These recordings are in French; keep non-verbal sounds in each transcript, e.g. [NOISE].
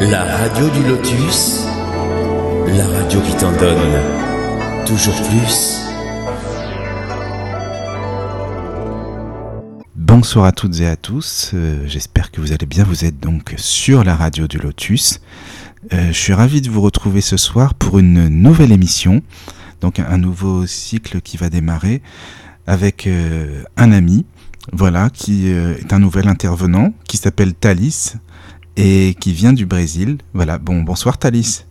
La radio du lotus, la radio qui t'en donne toujours plus. Bonsoir à toutes et à tous, euh, j'espère que vous allez bien, vous êtes donc sur la radio du lotus. Euh, je suis ravi de vous retrouver ce soir pour une nouvelle émission, donc un nouveau cycle qui va démarrer avec euh, un ami, voilà, qui est un nouvel intervenant, qui s'appelle Thalys et qui vient du Brésil. Voilà, bon, bonsoir Thalys.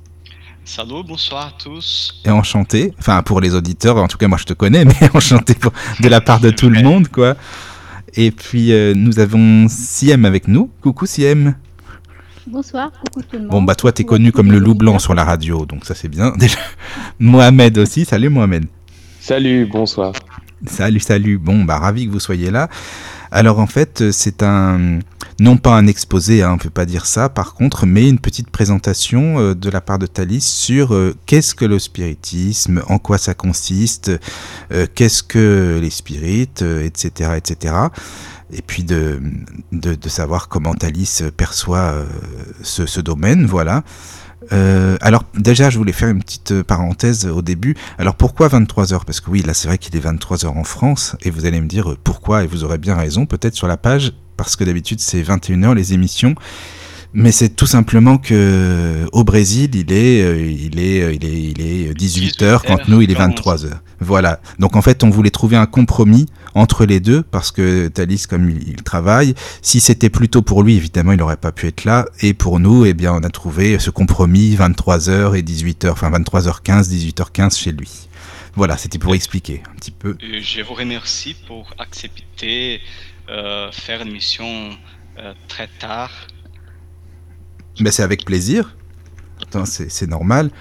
Salut, bonsoir à tous. Et enchanté, enfin pour les auditeurs, en tout cas moi je te connais, [LAUGHS] mais enchanté de la part de tout le monde, quoi. Et puis euh, nous avons Siem avec nous. Coucou Siem. Bonsoir, coucou tout le monde. Bon bah toi t'es connu comme le loup blanc sur la radio, donc ça c'est bien. [LAUGHS] Déjà, Mohamed aussi, salut Mohamed. Salut, bonsoir. Salut, salut. Bon bah ravi que vous soyez là. Alors en fait, c'est un non pas un exposé, hein, on ne peut pas dire ça par contre, mais une petite présentation euh, de la part de Thalys sur euh, qu'est-ce que le spiritisme, en quoi ça consiste, euh, qu'est-ce que les spirites, etc., etc. Et puis de, savoir comment Thalys perçoit ce, domaine, voilà. Euh, alors déjà, je voulais faire une petite euh, parenthèse au début. Alors pourquoi 23 heures? Parce que oui, là c'est vrai qu'il est 23 heures en France, et vous allez me dire euh, pourquoi, et vous aurez bien raison, peut-être sur la page, parce que d'habitude c'est 21 heures les émissions. Mais c'est tout simplement que au Brésil, il est, il est, il est, il est 18 heures quand nous, il est 23 heures. Voilà. Donc en fait, on voulait trouver un compromis entre les deux parce que Thalys, comme il, travaille, si c'était plutôt pour lui, évidemment, il n'aurait pas pu être là. Et pour nous, eh bien, on a trouvé ce compromis 23h et 18h, enfin 23h15, 18h15 chez lui. Voilà, c'était pour expliquer un petit peu. Je vous remercie pour accepter euh, faire une mission euh, très tard. Ben, c'est avec plaisir. C'est normal.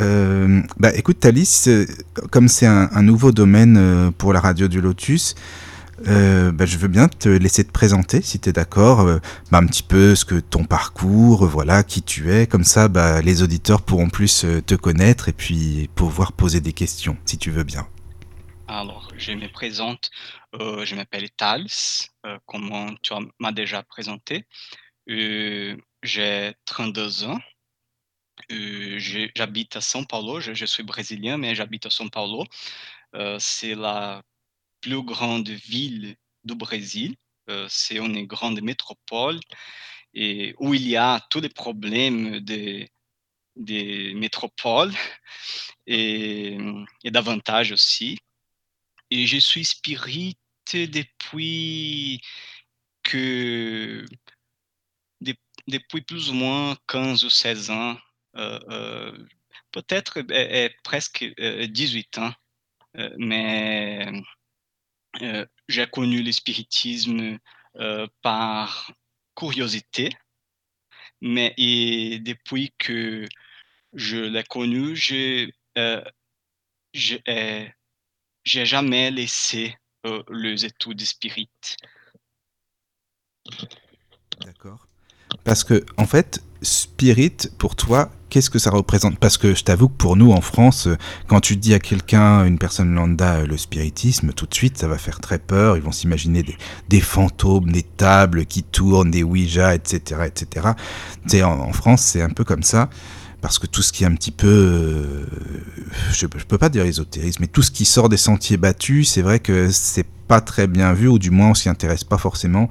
Euh, bah, écoute, Thalys, euh, comme c'est un, nouveau domaine euh, pour la radio du Lotus, bah, je veux bien te laisser te présenter, si tu es d'accord, bah, un petit peu ce que ton parcours, voilà, qui tu es, comme ça, les auditeurs pourront plus te connaître et puis pouvoir poser des questions, si tu veux bien. Alors, je me présente, je m'appelle Thalys, comme tu m'as déjà présenté. J'ai 32 ans. Euh, j'habite à São Paulo, je, suis brésilien, mais j'habite à São Paulo. Euh, c'est la plus grande ville du Brésil. Euh, c'est une grande métropole et où il y a tous les problèmes des, métropoles et, et davantage aussi. Et je suis spirit depuis que depuis plus ou moins 15 ou 16 ans euh, euh, peut-être presque 18 euh, ans, mais j'ai connu le spiritisme par curiosité, mais et depuis que je l'ai connu, je j'ai jamais laissé les études spirit. D'accord. Parce que, en fait, spirit, pour toi, qu'est-ce que ça représente? Parce que je t'avoue que pour nous en France, euh, quand tu dis à quelqu'un, une personne lambda, euh, le spiritisme, tout de suite ça va faire très peur. Ils vont s'imaginer des, fantômes, des tables qui tournent, des Ouija, etc. etc. En France c'est un peu comme ça parce que tout ce qui est un petit peu, euh, je, je, peux pas dire ésotérisme, mais tout ce qui sort des sentiers battus, c'est vrai que c'est pas très bien vu, ou du moins on s'y intéresse pas forcément.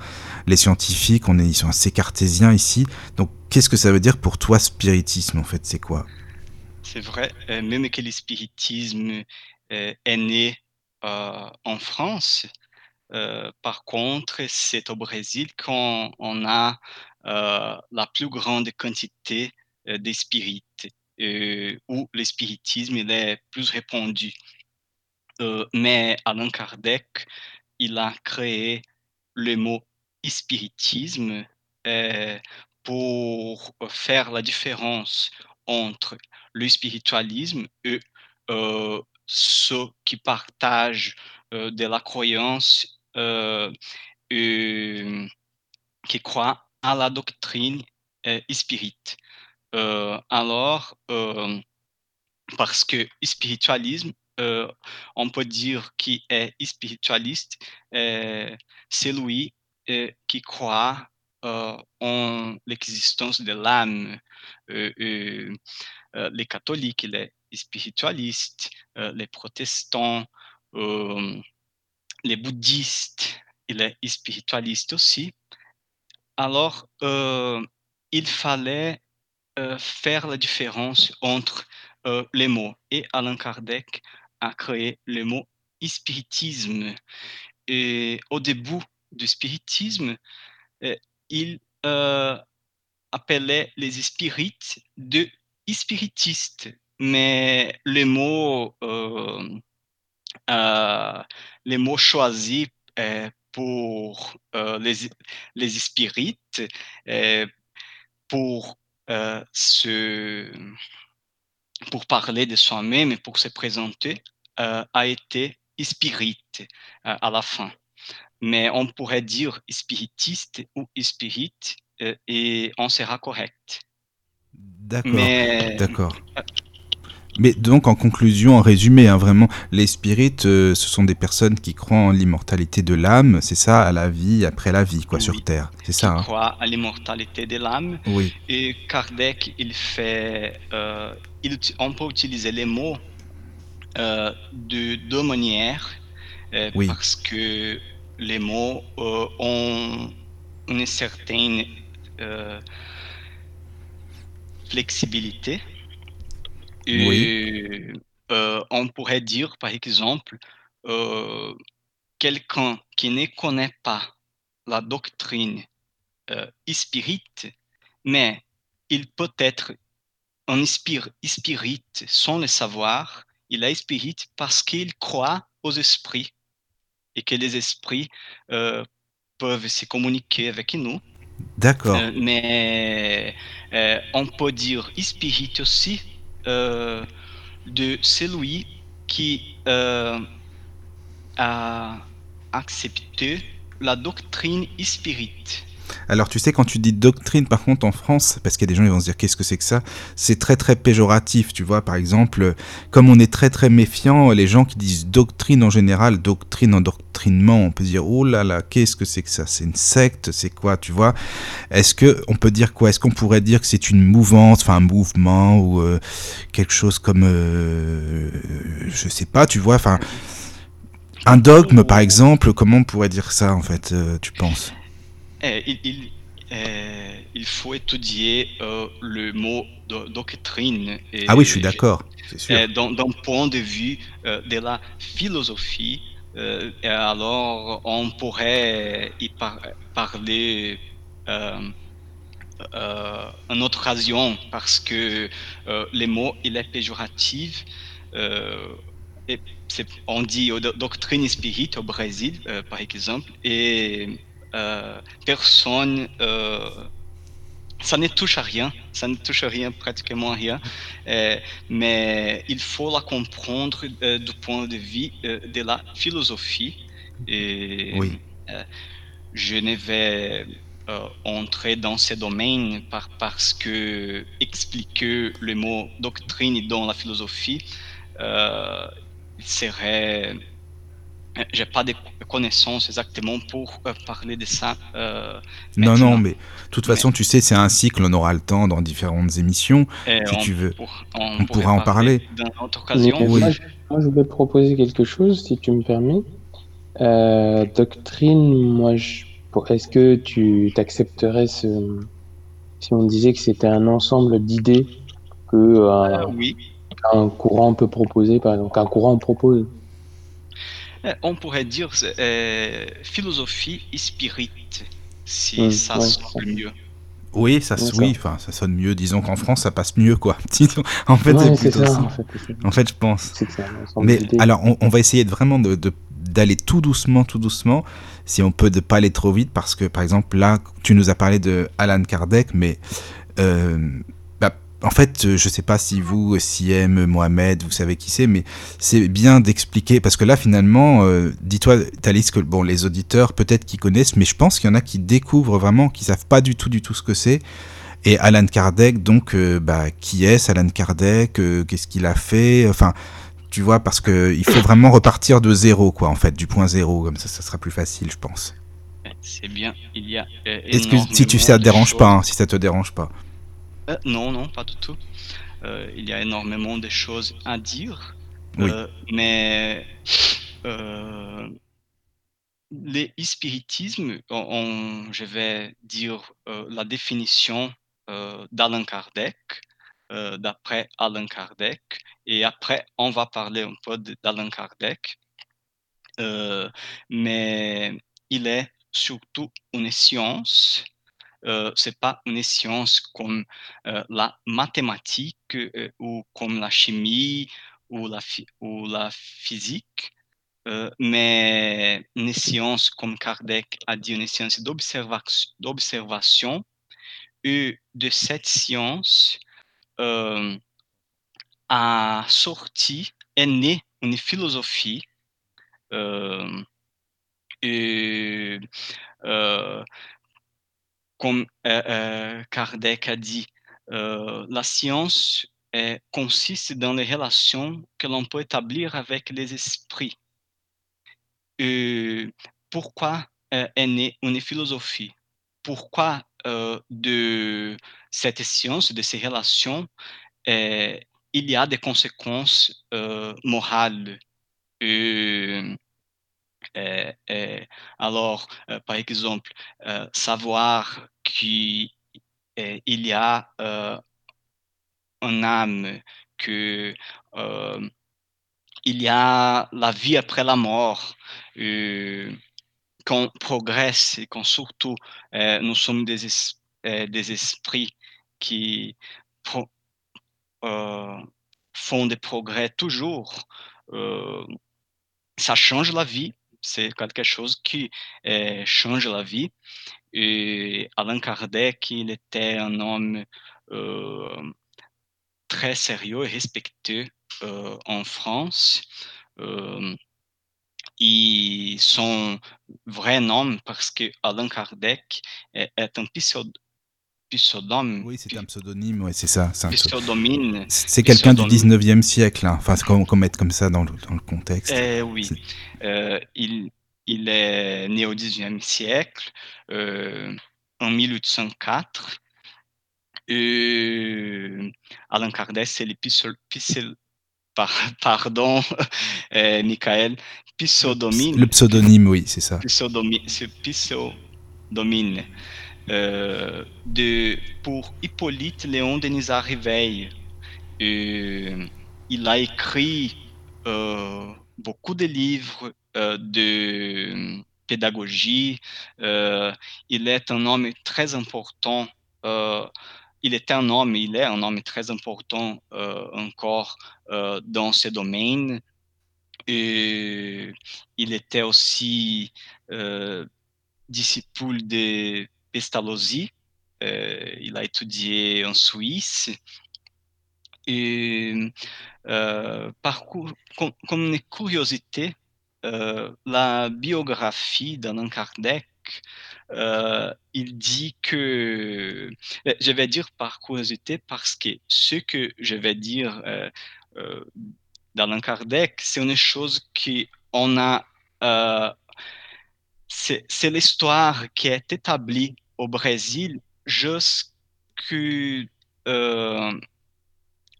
Les scientifiques, on est, ils sont assez cartésiens ici. Donc qu'est-ce que ça veut dire pour toi spiritisme en fait C'est quoi? C'est vrai, euh, même que le spiritisme euh, est né en France. par contre, c'est au Brésil qu'on on a la plus grande quantité des spirites, euh, où le spiritisme il est plus répandu. Euh, mais Allan Kardec, il a créé le mot spiritisme pour faire la différence entre le spiritualisme et ceux qui partagent de la croyance et qui croient à la doctrine spirit. Euh, alors, euh, parce que spiritualisme, euh, on peut dire qui est spiritualiste, c'est lui qui croit ont l'existence de l'âme. les catholiques, les spiritualistes, les protestants, les bouddhistes et les spiritualistes aussi. Alors, il fallait faire la différence entre les mots. Et Alain Kardec a créé le mot spiritisme. Et au début du spiritisme, il appelait les spirites de spiritistes. Mais les mots, les mots choisis pour les, les spirites, pour se pour parler de soi-même et pour se présenter, a été spirit à la fin. Mais on pourrait dire spiritiste ou spirit et on sera correct. D'accord. D'accord. Mais donc en conclusion, en résumé, hein, vraiment, les spirites, ce sont des personnes qui croient en l'immortalité de l'âme, c'est ça, à la vie après la vie, quoi, sur Terre, c'est ça. Hein. croient à l'immortalité de l'âme. Oui. Et Kardec, il fait, on peut utiliser les mots euh, de deux manières, euh, parce que les mots euh, ont une certaine flexibilité. Et, on pourrait dire, par exemple, quelqu'un qui ne connaît pas la doctrine spirit, mais il peut être un spirit sans le savoir, il est spirit parce qu'il croit aux esprits et que les esprits euh, peuvent se communiquer avec nous. D'accord. Euh, mais euh, on peut dire spirit aussi de celui qui a accepté la doctrine spirit. Alors tu sais, quand tu dis doctrine, par contre, en France, parce qu'il y a des gens qui vont se dire qu'est-ce que c'est que ça, c'est très très péjoratif, tu vois. Par exemple, comme on est très très méfiant, les gens qui disent doctrine en général, doctrine, endoctrinement, on peut dire oh là là, qu'est-ce que c'est que ça? C'est une secte, c'est quoi, tu vois? Est-ce que on peut dire quoi? Est-ce qu'on pourrait dire que c'est une mouvance, enfin un mouvement ou euh, quelque chose comme, euh, je sais pas, tu vois, enfin. Un dogme, par exemple, comment on pourrait dire ça, en fait, euh, tu penses? Eh, il, eh, il, faut étudier euh, le mot doctrine. ah oui, je suis d'accord. Eh, d'un point de vue euh, de la philosophie, euh, alors on pourrait y parler en autre occasion parce que le mot il est péjoratif. et on dit doctrine spirit au Brésil, par exemple, et euh, personne, euh, ça ne touche à rien, ça ne touche à rien, pratiquement à rien, euh, mais il faut la comprendre du point de vue de la philosophie. Et oui. je ne vais entrer dans ce domaine par, parce que expliquer le mot doctrine dans la philosophie serait euh, j'ai pas de connaissances exactement pour euh, parler de ça. Euh, non, non, mais de toute façon, tu sais, c'est un cycle, on aura le temps dans différentes émissions, si tu veux. on, pourra en parler. Dans occasion. Oui. Moi, je voulais proposer quelque chose, si tu me permets. doctrine, moi, est-ce que tu t'accepterais ce... si on disait que c'était un ensemble d'idées que oui. un courant peut proposer, par exemple, qu'un courant propose? euh, on pourrait dire euh, philosophie et spirit, si hmm, ça sonne mieux. Oui, ça, oui, enfin, ça sonne mieux. Disons qu'en France, ça passe mieux, quoi. [LAUGHS] en fait, c'est plutôt ça. En fait, je pense. Mais alors, on, va essayer de vraiment de, d'aller tout doucement, tout doucement, si on peut de pas aller trop vite, parce que par exemple là, tu nous as parlé de Alan Kardec, mais euh, en fait, euh, je ne sais pas si vous, Siem, Mohamed, vous savez qui c'est, mais c'est bien d'expliquer, parce que là, finalement, euh, dis-toi, Thalys, que bon, les auditeurs, peut-être qu'ils connaissent, mais je pense qu'il y en a qui découvrent vraiment, qui savent pas du tout, du tout ce que c'est. Et Alan Kardec, donc, euh, bah, qui est Alan Kardec Qu'est-ce qu'il a fait Enfin, tu vois, parce que il faut vraiment repartir de zéro, quoi, en fait, du point zéro, comme ça, ça sera plus facile, je pense. c'est bien. Il y a. Est-ce que si tu ça te dérange pas, hein, si ça te dérange pas. Euh, non, non, pas du tout. Euh, il y a énormément de choses à dire, Oui. euh, mais les spiritismes, on- on- je vais dire la définition d'Alain Kardec, d'après Alain Kardec, et après on va parler un peu d'Alain Kardec. Mais il est surtout une science euh, c'est pas une science comme euh, la mathématique euh, ou comme la chimie ou la, ou la physique, euh, mais une science, comme Kardec a dit, une science d'observa- d'observation. Et de cette science a sorti, est née une philosophie et euh, comme euh, euh, Kardec a dit, euh, la science consiste dans les relations que l'on peut établir avec les esprits. Pourquoi est née une philosophie? Pourquoi de cette science, de ces relations, il y a des conséquences morales? Alors, euh, par exemple, euh, savoir qu'il euh, il y a euh, un âme, que euh, il y a la vie après la mort, euh, qu'on progresse et qu'on surtout euh, nous sommes des, es- euh, des esprits qui euh, font des progrès toujours. Euh, ça change la vie, c'est quelque chose qui euh, change la vie. Et Kardec, il était un homme euh, très sérieux et respecté euh, en France. Euh, et son vrai nom, parce que Allan Kardec est, est un pseudonyme, Oui, c'est un pseudonyme, ouais, c'est ça. C'est c'est- c'est quelqu'un du pseudonyme. 19e siècle, hein. enfin, c'est comme, comme ça dans le, dans le contexte. Eh oui, C'est- Euh, il, il est né au XIXe siècle, euh, en 1804. Et Allan Kardec, c'est le par- pardon, [LAUGHS] euh, Michael, pseudonyme, Le pseudonyme, oui, c'est ça. pseudonyme, ce pseudonyme euh, de, pour Hippolyte Léon Denisard Riveil. Et il a écrit euh, beaucoup de livres euh, de pédagogie. Euh, il est un homme très important. euh, il était un homme, il est un homme très important euh, encore euh, dans ce domaine. Et il était aussi euh, disciple de Pestalozzi. Euh, il a étudié en Suisse. Et euh, par cou- com- comme une curiosité, euh, la biographie d'Allan Kardec, il dit que, euh, je vais dire par curiosité parce que ce que je vais dire d'Allan Kardec, c'est une chose qu'on a, c'est l'histoire qui est établie au Brésil jusqu'en euh,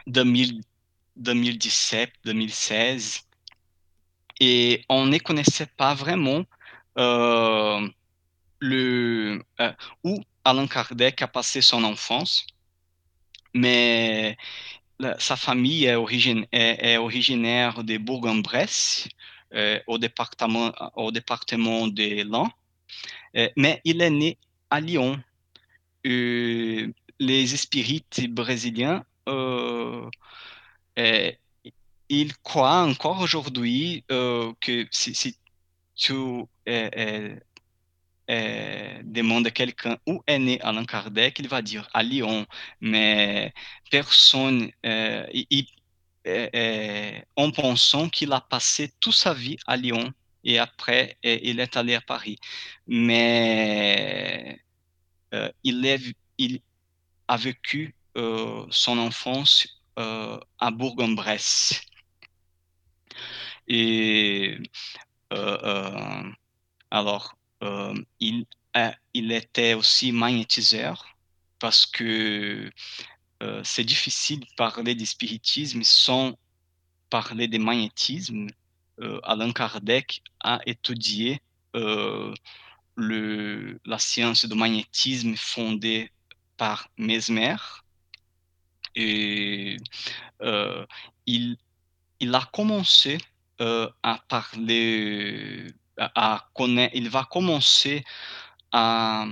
2000 2017, 2016, et on ne connaissait pas vraiment euh, euh, où Allan Kardec a passé son enfance, mais sa famille est, originaire de Bourg-en-Bresse, au département, au département de l'Ain, Euh, mais il est né à Lyon. Euh, les spirites brésiliens euh, euh, ils croient encore aujourd'hui euh, que si, tu euh, euh, euh, demandes à quelqu'un où est né Allan Kardec, il va dire à Lyon, mais personne, euh, il- en pensant qu'il a passé toute sa vie à Lyon et après il est allé à Paris. Mais euh, il, a vécu euh, son enfance euh, à Bourg-en-Bresse. Et alors, il, il était aussi magnétiseur parce que c'est difficile de parler de spiritisme sans parler de magnétisme. Allan Kardec a étudié le, la science du magnétisme fondée par Mesmer. Et il, il a commencé à parler, à, il va commencer à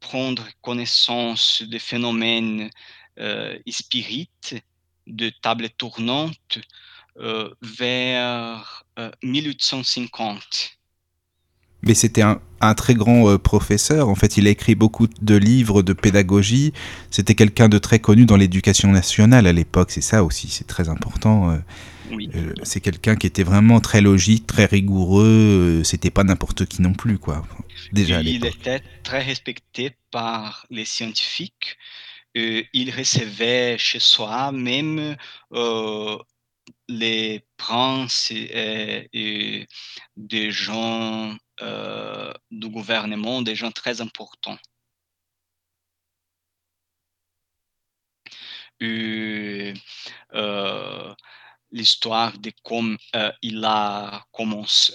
prendre connaissance des phénomènes euh, spirites de table tournante euh, vers 1850. Euh, Mais c'était un, très grand euh, professeur. En fait, il a écrit beaucoup de livres de pédagogie. C'était quelqu'un de très connu dans l'éducation nationale à l'époque. C'est ça aussi, c'est très important. Oui. euh, c'est quelqu'un qui était vraiment très logique, très rigoureux. C'était pas n'importe qui non plus, quoi. Déjà il était très respecté par les scientifiques. Euh, il recevait chez soi même euh, les princes et, et des gens euh, du gouvernement, des gens très importants. Euh, L'histoire de comment il a commencé,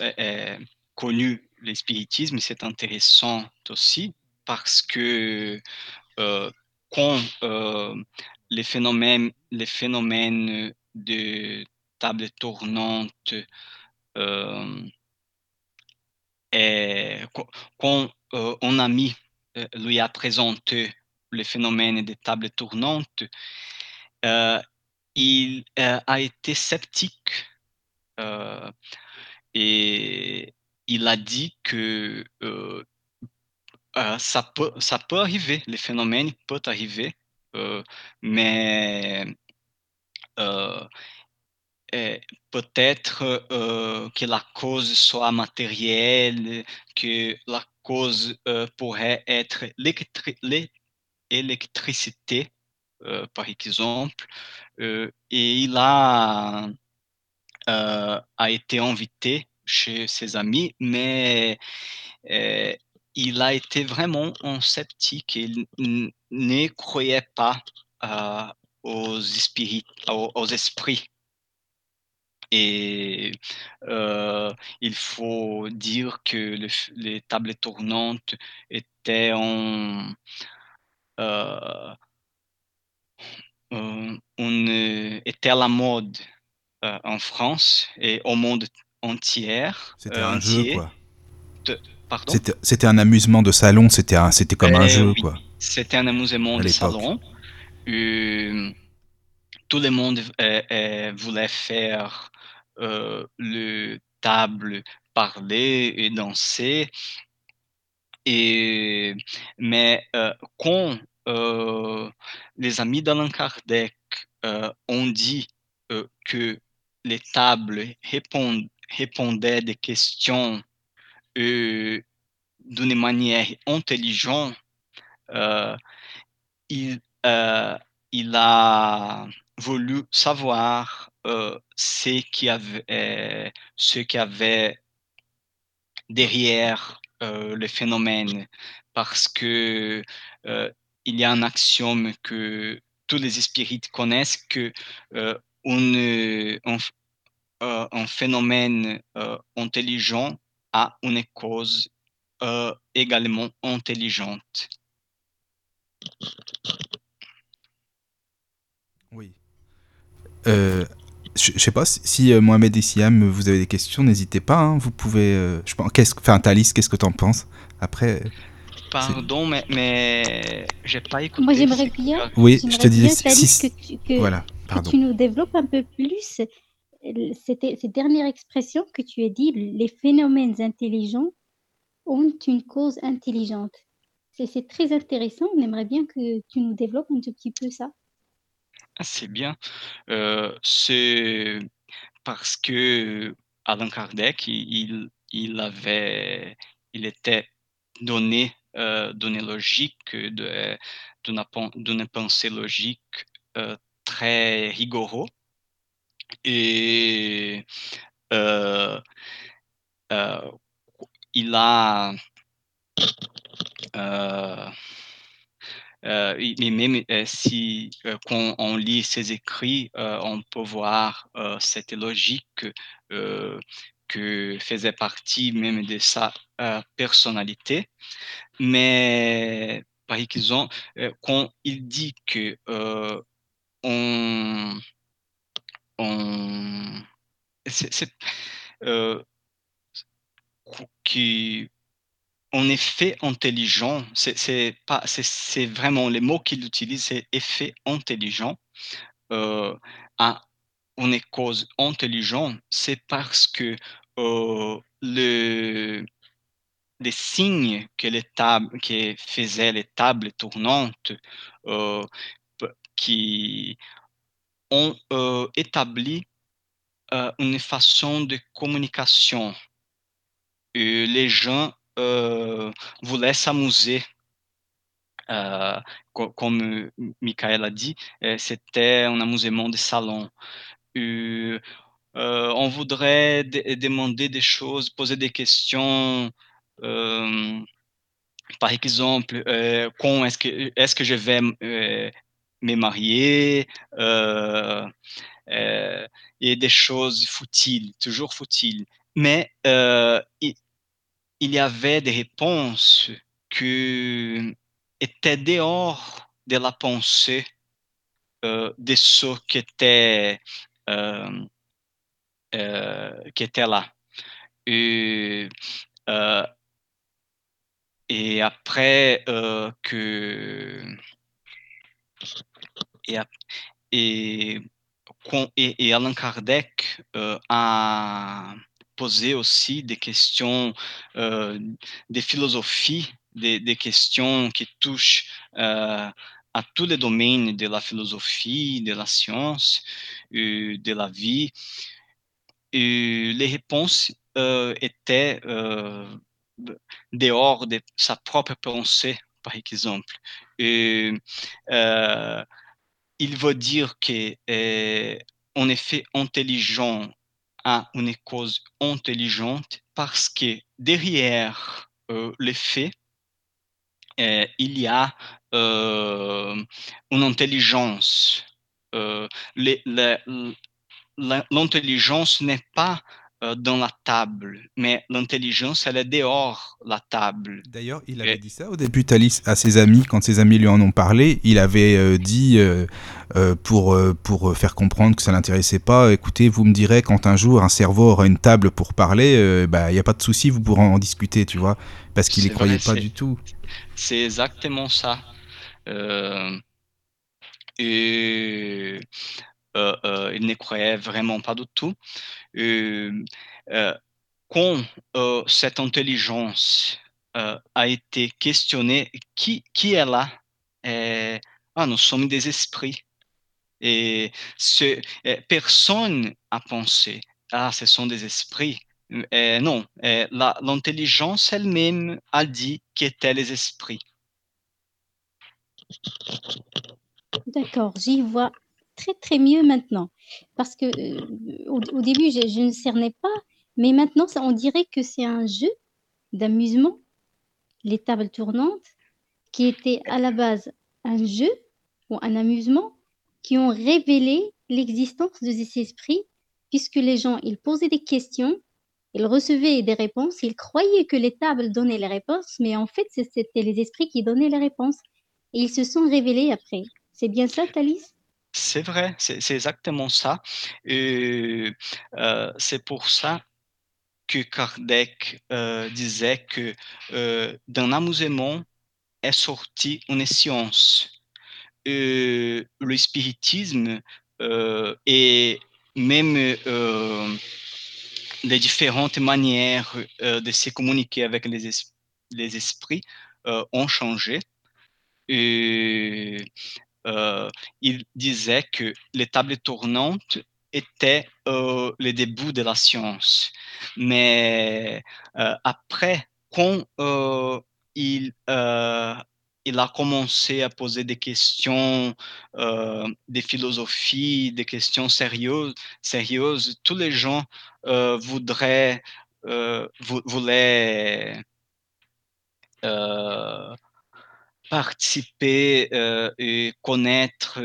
connu le spiritisme, c'est intéressant aussi parce que euh, quand euh, les phénomènes, les phénomènes de table tournante euh, et quand euh, un ami euh, lui a présenté le phénomène de table tournante, euh, il a été sceptique et il a dit que euh, euh, ça, peut, ça peut arriver, les phénomènes peuvent arriver, euh, mais peut-être que la cause soit matérielle, que la cause pourrait être l'électricité, par exemple, et il a, a été invité chez ses amis, mais euh, il a été vraiment un sceptique. Il ne croyait pas euh, aux, spirites, aux, esprits. Et euh, il faut dire que le, les tables tournantes étaient en, euh, on était à la mode euh, en France et au monde entière. C'était euh, un entier. jeu, quoi. De... Pardon? C'était un amusement de salon, c'était comme un euh, jeu, oui. quoi. C'était un amusement de salon. Euh, tout le monde voulait faire le table, parler et danser. Et, mais quand les amis d'Allan Kardec ont dit que les tables répondait des questions euh, d'une manière intelligente, euh, il, euh, a voulu savoir euh, ce qu'il y avait, avait derrière euh, le phénomène, parce que il y a un axiome que tous les spirites connaissent que on, on, euh, un phénomène euh, intelligent a une cause euh, également intelligente. Oui. Euh, je, je sais pas si, euh, Mohamed et Siam, vous avez des questions, n'hésitez pas. Hein, vous pouvez. Euh. Qu'est-ce, enfin, Thalys, qu'est-ce que tu en penses? Après. Pardon, mais, mais j'ai pas écouté. Moi, j'aimerais bien. Oui, je te disais. Si, que, tu, que, voilà, que tu nous développes un peu plus c'était cette dernière expression que tu as dit, les phénomènes intelligents ont une cause intelligente. C'est très intéressant. On aimerait bien que tu nous développes un tout petit peu ça. Ah, c'est bien. Euh, c'est parce que Allan Kardec, il, il avait, il était donné, euh, donné logique, d'une pensée logique euh, très rigoureux et euh, euh, il a et même si quand on lit ses écrits, on peut voir cette logique que faisait partie même de sa personnalité. Mais par exemple, quand il dit que on, on c'est, qui on est fait intelligent, c'est pas, c'est vraiment les mots qu'il utilise, c'est effet intelligent. Euh, on est cause intelligent, c'est parce que euh, le, les signes que les tables, que faisaient les tables tournantes, euh, qui ont euh, établi une façon de communication. Les gens voulaient s'amuser. Comme Michael a dit, c'était un amusement de salon. Euh, on voudrait demander des choses, poser des questions. par exemple, quand est-ce que, je vais me marier et des choses futiles, toujours futiles. Mais il, y avait des réponses qui étaient dehors de la pensée euh, de ceux qui étaient, euh, euh, qui étaient là. Et, et après que et, et, Kardec a poser aussi des questions euh, de philosophie, des, des, questions qui touchent euh, à tous les domaines de la philosophie, de la science, euh, de la vie. Et les réponses euh, étaient euh, dehors de sa propre pensée, par exemple. Euh, il veut dire que on est fait intelligent à une cause intelligente parce que derrière euh, les faits, euh, il y a euh, une intelligence. Euh, L'intelligence n'est pas dans la table, mais l'intelligence, elle est dehors la table. D'ailleurs, il avait Et... dit ça au début, Thalys, à ses amis, quand ses amis lui en ont parlé, il avait euh, dit, euh, pour, pour faire comprendre que ça l'intéressait pas, écoutez, vous me direz quand un jour un cerveau aura une table pour parler, bah, il n'y a pas de souci, vous pourrez en discuter, tu vois, parce qu'il n'y croyait vrai, pas du tout. C'est exactement ça. et euh, euh, il ne croyait vraiment pas du tout. Euh, quand cette intelligence a été questionnée, qui, qui est là? Ah, nous sommes des esprits. Et personne a pensé, ah, ce sont des esprits. Et non, l'intelligence elle-même a dit qu'étaient les esprits. D'accord, j'y vois très très mieux maintenant. Parce que euh, au, au, début, je, je, ne cernais pas, mais maintenant, ça, on dirait que c'est un jeu d'amusement, les tables tournantes, qui était à la base un jeu ou un amusement, qui ont révélé l'existence de ces esprits, puisque les gens, ils posaient des questions, ils recevaient des réponses, ils croyaient que les tables donnaient les réponses, mais en fait, c'était les esprits qui donnaient les réponses. Et ils se sont révélés après. C'est bien ça, Thalys? C'est vrai, c'est exactement ça. Euh, c'est pour ça que Kardec euh, disait que euh, d'un amusement est sorti une science. le spiritisme et même les différentes manières de se communiquer avec les, es les esprits ont changé. Euh, il disait que les tables tournantes étaient euh, le début de la science. Mais euh, après, quand euh, il, euh, il a commencé à poser des questions euh, de philosophie, des questions sérieuses, sérieuses. Tous les gens voudraient euh, voulait euh, participer euh, et connaître,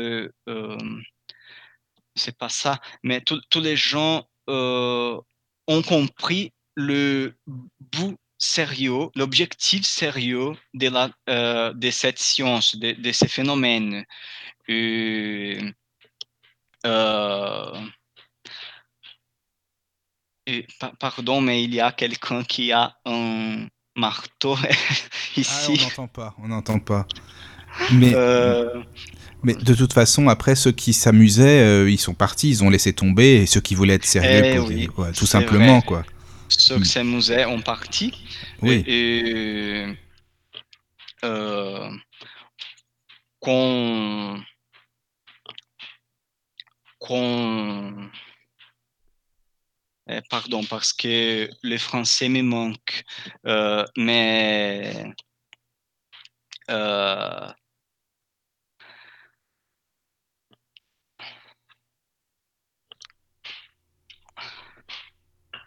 c'est pas ça, mais tous les gens ont compris le bout sérieux, l'objectif sérieux de, la, de cette science, de, de ces phénomènes. pardon, mais il y a quelqu'un qui a un marteau [LAUGHS] ici. Ah, on n'entend pas, on n'entend pas. Mais, euh, mais de toute façon, après, ceux qui s'amusaient, euh, ils sont partis, ils ont laissé tomber, et ceux qui voulaient être sérieux, eh tout simplement, quoi. Ceux qui s'amusaient ont parti. Oui. Et, euh, qu'on qu'on euh, pardon, parce que le français me manque. Euh, mais euh,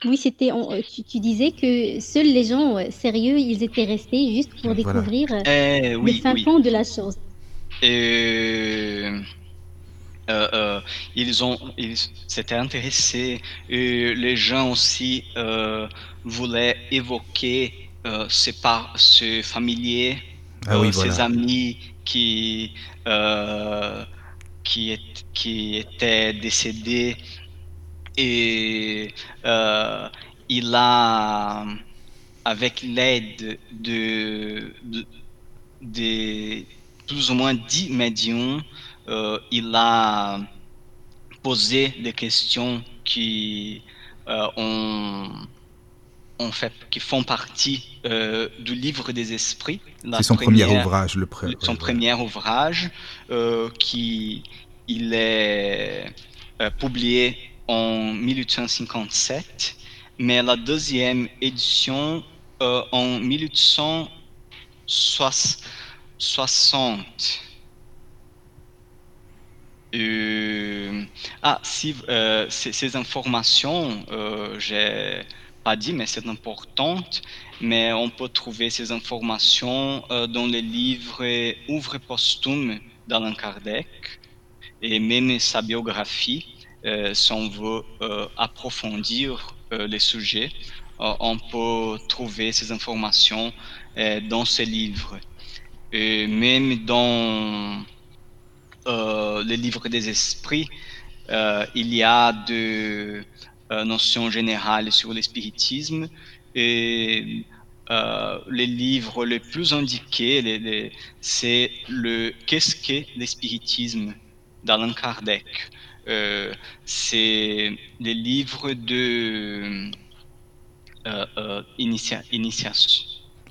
Oui, c'était. Tu, disais que seuls les gens sérieux, ils étaient restés juste pour découvrir eh le fin fond de la chose. Et euh, euh, ils ont, ils s'étaient intéressés. Et les gens aussi euh, voulaient évoquer ses, par, ses familiers, ah ses amis qui, qui, est, qui étaient décédés. Et il a, avec l'aide de, de, de, plus ou moins 10 médiums, euh, il a posé des questions qui euh, ont, fait, qui font partie euh, du livre des esprits. C'est son premier ouvrage, le Son premier ouvrage qui il est publié en 1857, mais la deuxième édition en 1860. Euh, ah, si euh, ces informations, euh, j'ai pas dit, mais c'est important. Mais on peut trouver ces informations euh, dans les livres Ouvre posthume d'Alain Kardec et même sa biographie, si on veut approfondir les sujets, on peut trouver ces informations dans ces livres. Et même dans euh, le livre des esprits, euh, il y a des euh, notions générales sur le spiritisme et les livres les plus indiqués, c'est le Qu'est-ce que le spiritisme d'Alain Kardec. C'est les livres de initiation.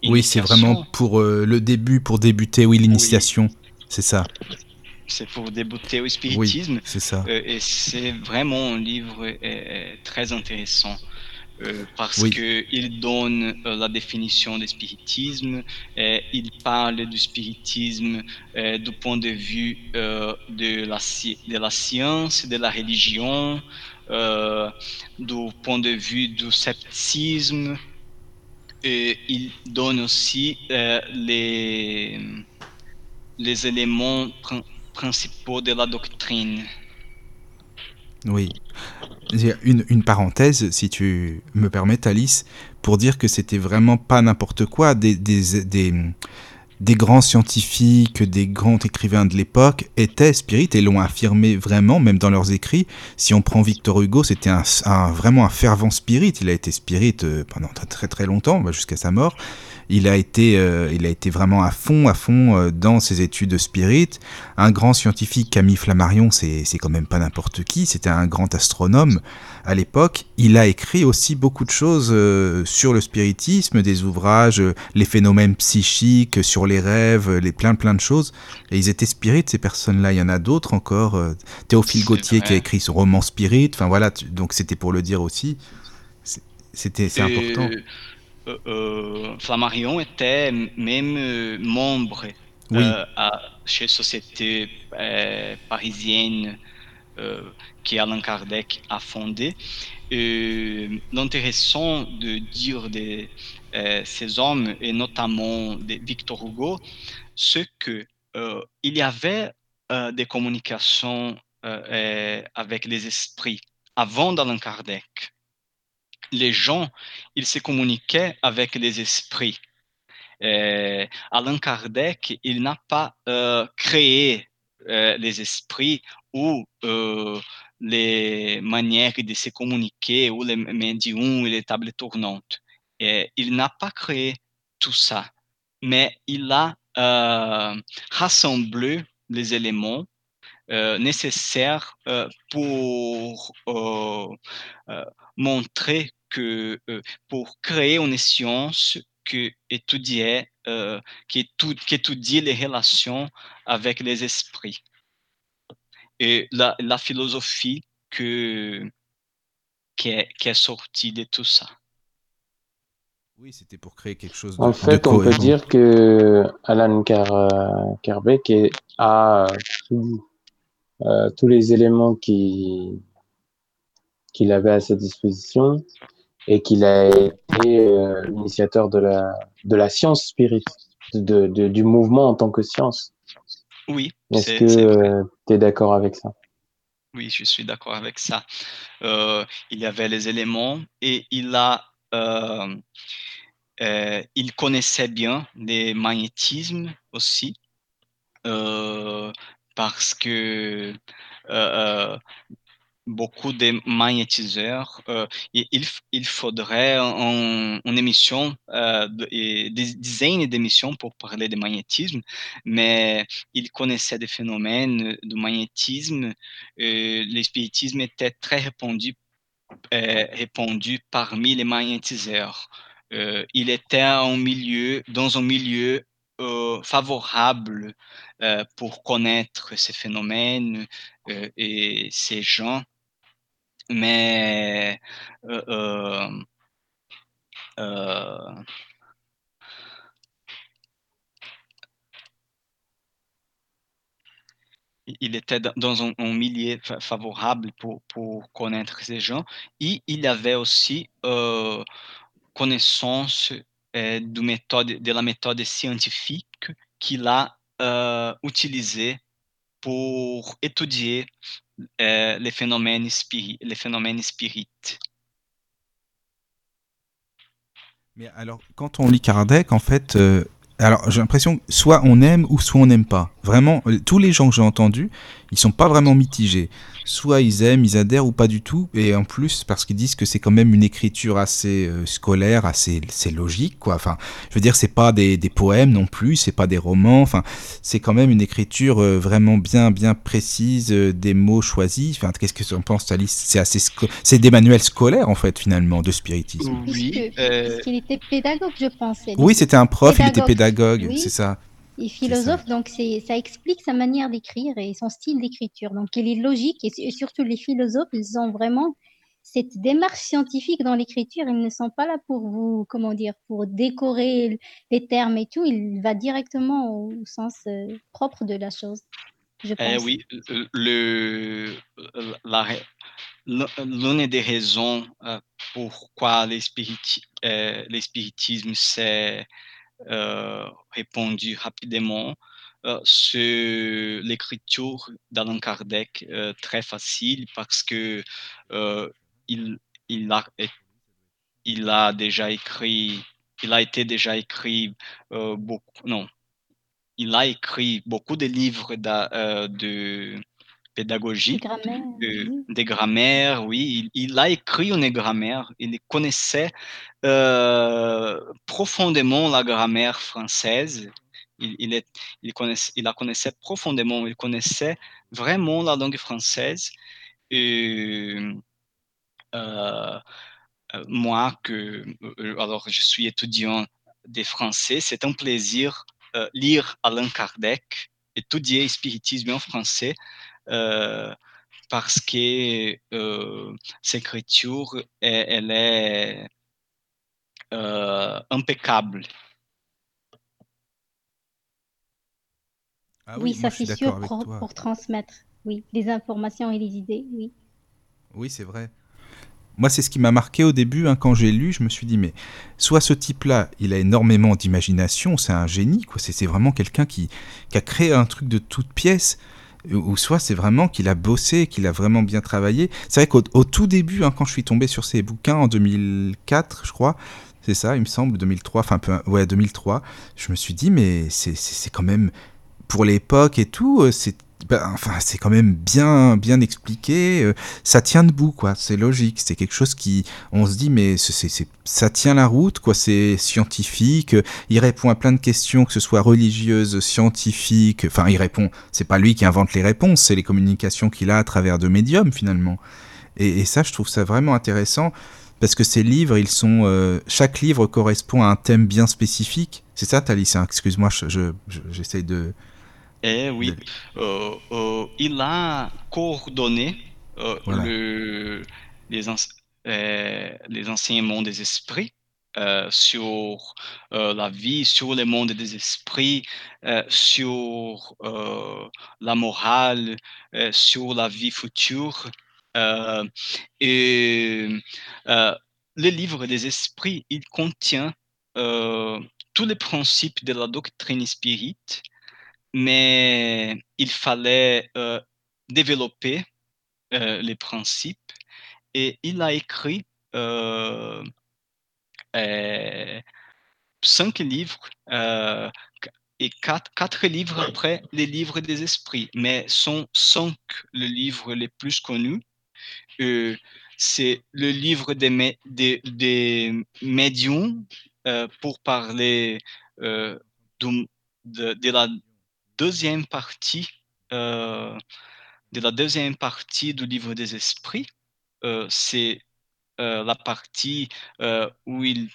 Oui, c'est vraiment pour le début, pour débuter, oui, l'initiation, c'est ça c'est pour débuter au spiritisme. c'est ça. Euh, et c'est vraiment un livre euh, euh, très intéressant. Parce qu'il donne la définition du spiritisme, et il parle du spiritisme du point de vue de, la, de la science, de la religion, du point de vue du scepticisme, et il donne aussi les, les éléments principaux de la doctrine. Oui. Une, une parenthèse, si tu me permets, Alice, pour dire que c'était vraiment pas n'importe quoi. Des, des, des, grands scientifiques, des grands écrivains de l'époque étaient spirites et l'ont affirmé vraiment, même dans leurs écrits. Si on prend Victor Hugo, c'était un, vraiment un fervent spirit. Il a été spirit euh, pendant très très longtemps, jusqu'à sa mort il a été, euh, il a été vraiment à fond, à fond euh, dans ses études de spirit. Un grand scientifique, Camille Flammarion, c'est, c'est quand même pas n'importe qui, c'était un grand astronome à l'époque. Il a écrit aussi beaucoup de choses euh, sur le spiritisme, des ouvrages, les phénomènes psychiques, sur les rêves, les plein plein de choses. Et ils étaient spirites, ces personnes-là. Il y en a d'autres encore. Théophile Gautier qui a écrit son roman Spirit. Enfin voilà, donc c'était pour le dire aussi. C'était, c'est important. Euh, euh, Flammarion était même euh, membre à, chez Société parisienne que Allan Kardec a fondée. l'intéressant de dire de ces hommes, et notamment de Victor Hugo, c'est qu'il il y avait des communications avec les esprits avant d'Alain Kardec. Les gens, ils se communiquaient avec les esprits. Euh, Alain Kardec, il n'a pas euh, créé euh, les esprits ou les manières de se communiquer ou les médiums et les tables tournantes. il n'a pas créé tout ça, mais il a rassemblé les éléments nécessaires pour montrer que pour créer une science qui étudiait, euh, qui, qui, étudie les relations avec les esprits. Et la, la philosophie que, qui, est, qui est sortie de tout ça. Oui, c'était pour créer quelque chose de En fait, on peut dire que Alan Car Carbeck a euh, tous les éléments qu'il avait à sa disposition et qu'il a été euh, l'initiateur de la, de la science spirit, de, de, du mouvement en tant que science. Oui. Est-ce que tu es d'accord avec ça? Oui, je suis d'accord avec ça. Euh, il y avait les éléments et il a. Euh, euh il connaissait bien les magnétismes aussi, parce que beaucoup de magnétiseurs. Euh, il, faudrait une émission, euh, des dizaines d'émissions pour parler de magnétisme, mais il connaissait des phénomènes de magnétisme. Euh, L'espiritisme était très répandu, euh, parmi les magnétiseurs. Il était un dans un milieu favorable pour connaître ces phénomènes et ces gens mais euh, euh, euh, il était dans un, milieu favorable pour, connaître ces gens. Et il avait aussi connaissance de, la méthode scientifique qu'il a utilisée pour étudier euh, les, phénomènes les phénomènes spirites. Mais alors, quand on lit Kardec, en fait, euh, alors j'ai l'impression soit on aime ou soit on n'aime pas. Vraiment, euh, tous les gens que j'ai entendus, ils sont pas vraiment mitigés soit ils aiment, ils adhèrent ou pas du tout. Et en plus, parce qu'ils disent que c'est quand même une écriture assez euh, scolaire, assez c'est logique, quoi. Enfin, je veux dire, c'est pas des, des, poèmes non plus, c'est pas des romans. Enfin, c'est quand même une écriture euh, vraiment bien, bien précise, euh, des mots choisis. Enfin, qu'est-ce que tu en penses, Thalys C'est assez, c'est des manuels scolaires en fait, finalement, de spiritisme. Oui. Puisqu'il était pédagogue, je pense. Oui, c'était un prof, il était pédagogue, c'est ça et philosophe, donc ça explique sa manière d'écrire et son style d'écriture. Donc il est logique et, surtout les philosophes, ils ont vraiment cette démarche scientifique dans l'écriture. Ils ne sont pas là pour vous, comment dire, pour décorer les termes et tout. Il va directement au sens euh, propre de la chose. Je eh pense. oui, le, l'une des raisons euh, pourquoi l'espiritisme, euh, c'est euh, répondu rapidement. Euh, sur l'écriture d'Alain Kardec euh, très facile parce que il, il, a, il a déjà écrit, il a été déjà écrit beaucoup, non, il a écrit beaucoup de livres de, de pédagogie, des grammaires, oui. Il, a écrit une grammaire, il connaissait euh, profondément la grammaire française. Il, il, est, il, connaissait, il la connaissait profondément, il connaissait vraiment la langue française. Et, euh, euh moi, que, euh, alors je suis étudiant des français, c'est un plaisir euh, lire Alain Kardec, étudier le spiritisme en français, euh, parce que euh, cette écriture, elle, est euh, impeccable. Ah oui, ça c'est sûr pour, pour, transmettre oui, les informations et les idées, oui. Oui, c'est vrai. moi, c'est ce qui m'a marqué au début hein, quand j'ai lu. Je me suis dit, mais soit ce type-là, il a énormément d'imagination, c'est un génie, quoi. C'est vraiment quelqu'un qui, qui, a créé un truc de toute pièce, ou soit c'est vraiment qu'il a bossé, qu'il a vraiment bien travaillé. C'est vrai qu'au tout début, hein, quand je suis tombé sur ses bouquins en 2004, je crois, c'est ça, il me semble, 2003, enfin, peu, ouais, 2003, je me suis dit, mais c'est quand même, pour l'époque et tout, euh, c'est ben, enfin, c'est quand même bien, bien expliqué. Euh, ça tient debout, quoi. C'est logique. C'est quelque chose qui, on se dit, mais c'est, ça tient la route, quoi. C'est scientifique. Il répond à plein de questions, que ce soit religieuses, scientifiques. Enfin, il répond. C'est pas lui qui invente les réponses, c'est les communications qu'il a à travers de médiums, finalement. Et, ça, je trouve ça vraiment intéressant parce que ces livres, ils sont, euh, chaque livre correspond à un thème bien spécifique. C'est ça, Thalys? Excuse-moi, je, j'essaye de é, oui. Euh, euh, il a coordonné euh, voilà. le, les, euh, les enseignements des esprits euh, sur euh, la vie, sur le monde des esprits, sur la morale, sur la vie future. et le livre des esprits, il contient tous les principes de la doctrine spirite mais il fallait euh, développer euh, les principes et il a écrit euh, cinq livres et quatre, livres après les livres des esprits, mais sont cinq les livres les plus connus. c'est le livre des, médiums pour parler de, la deuxième partie euh, de la deuxième partie du livre des esprits. Euh, c'est euh, la partie où il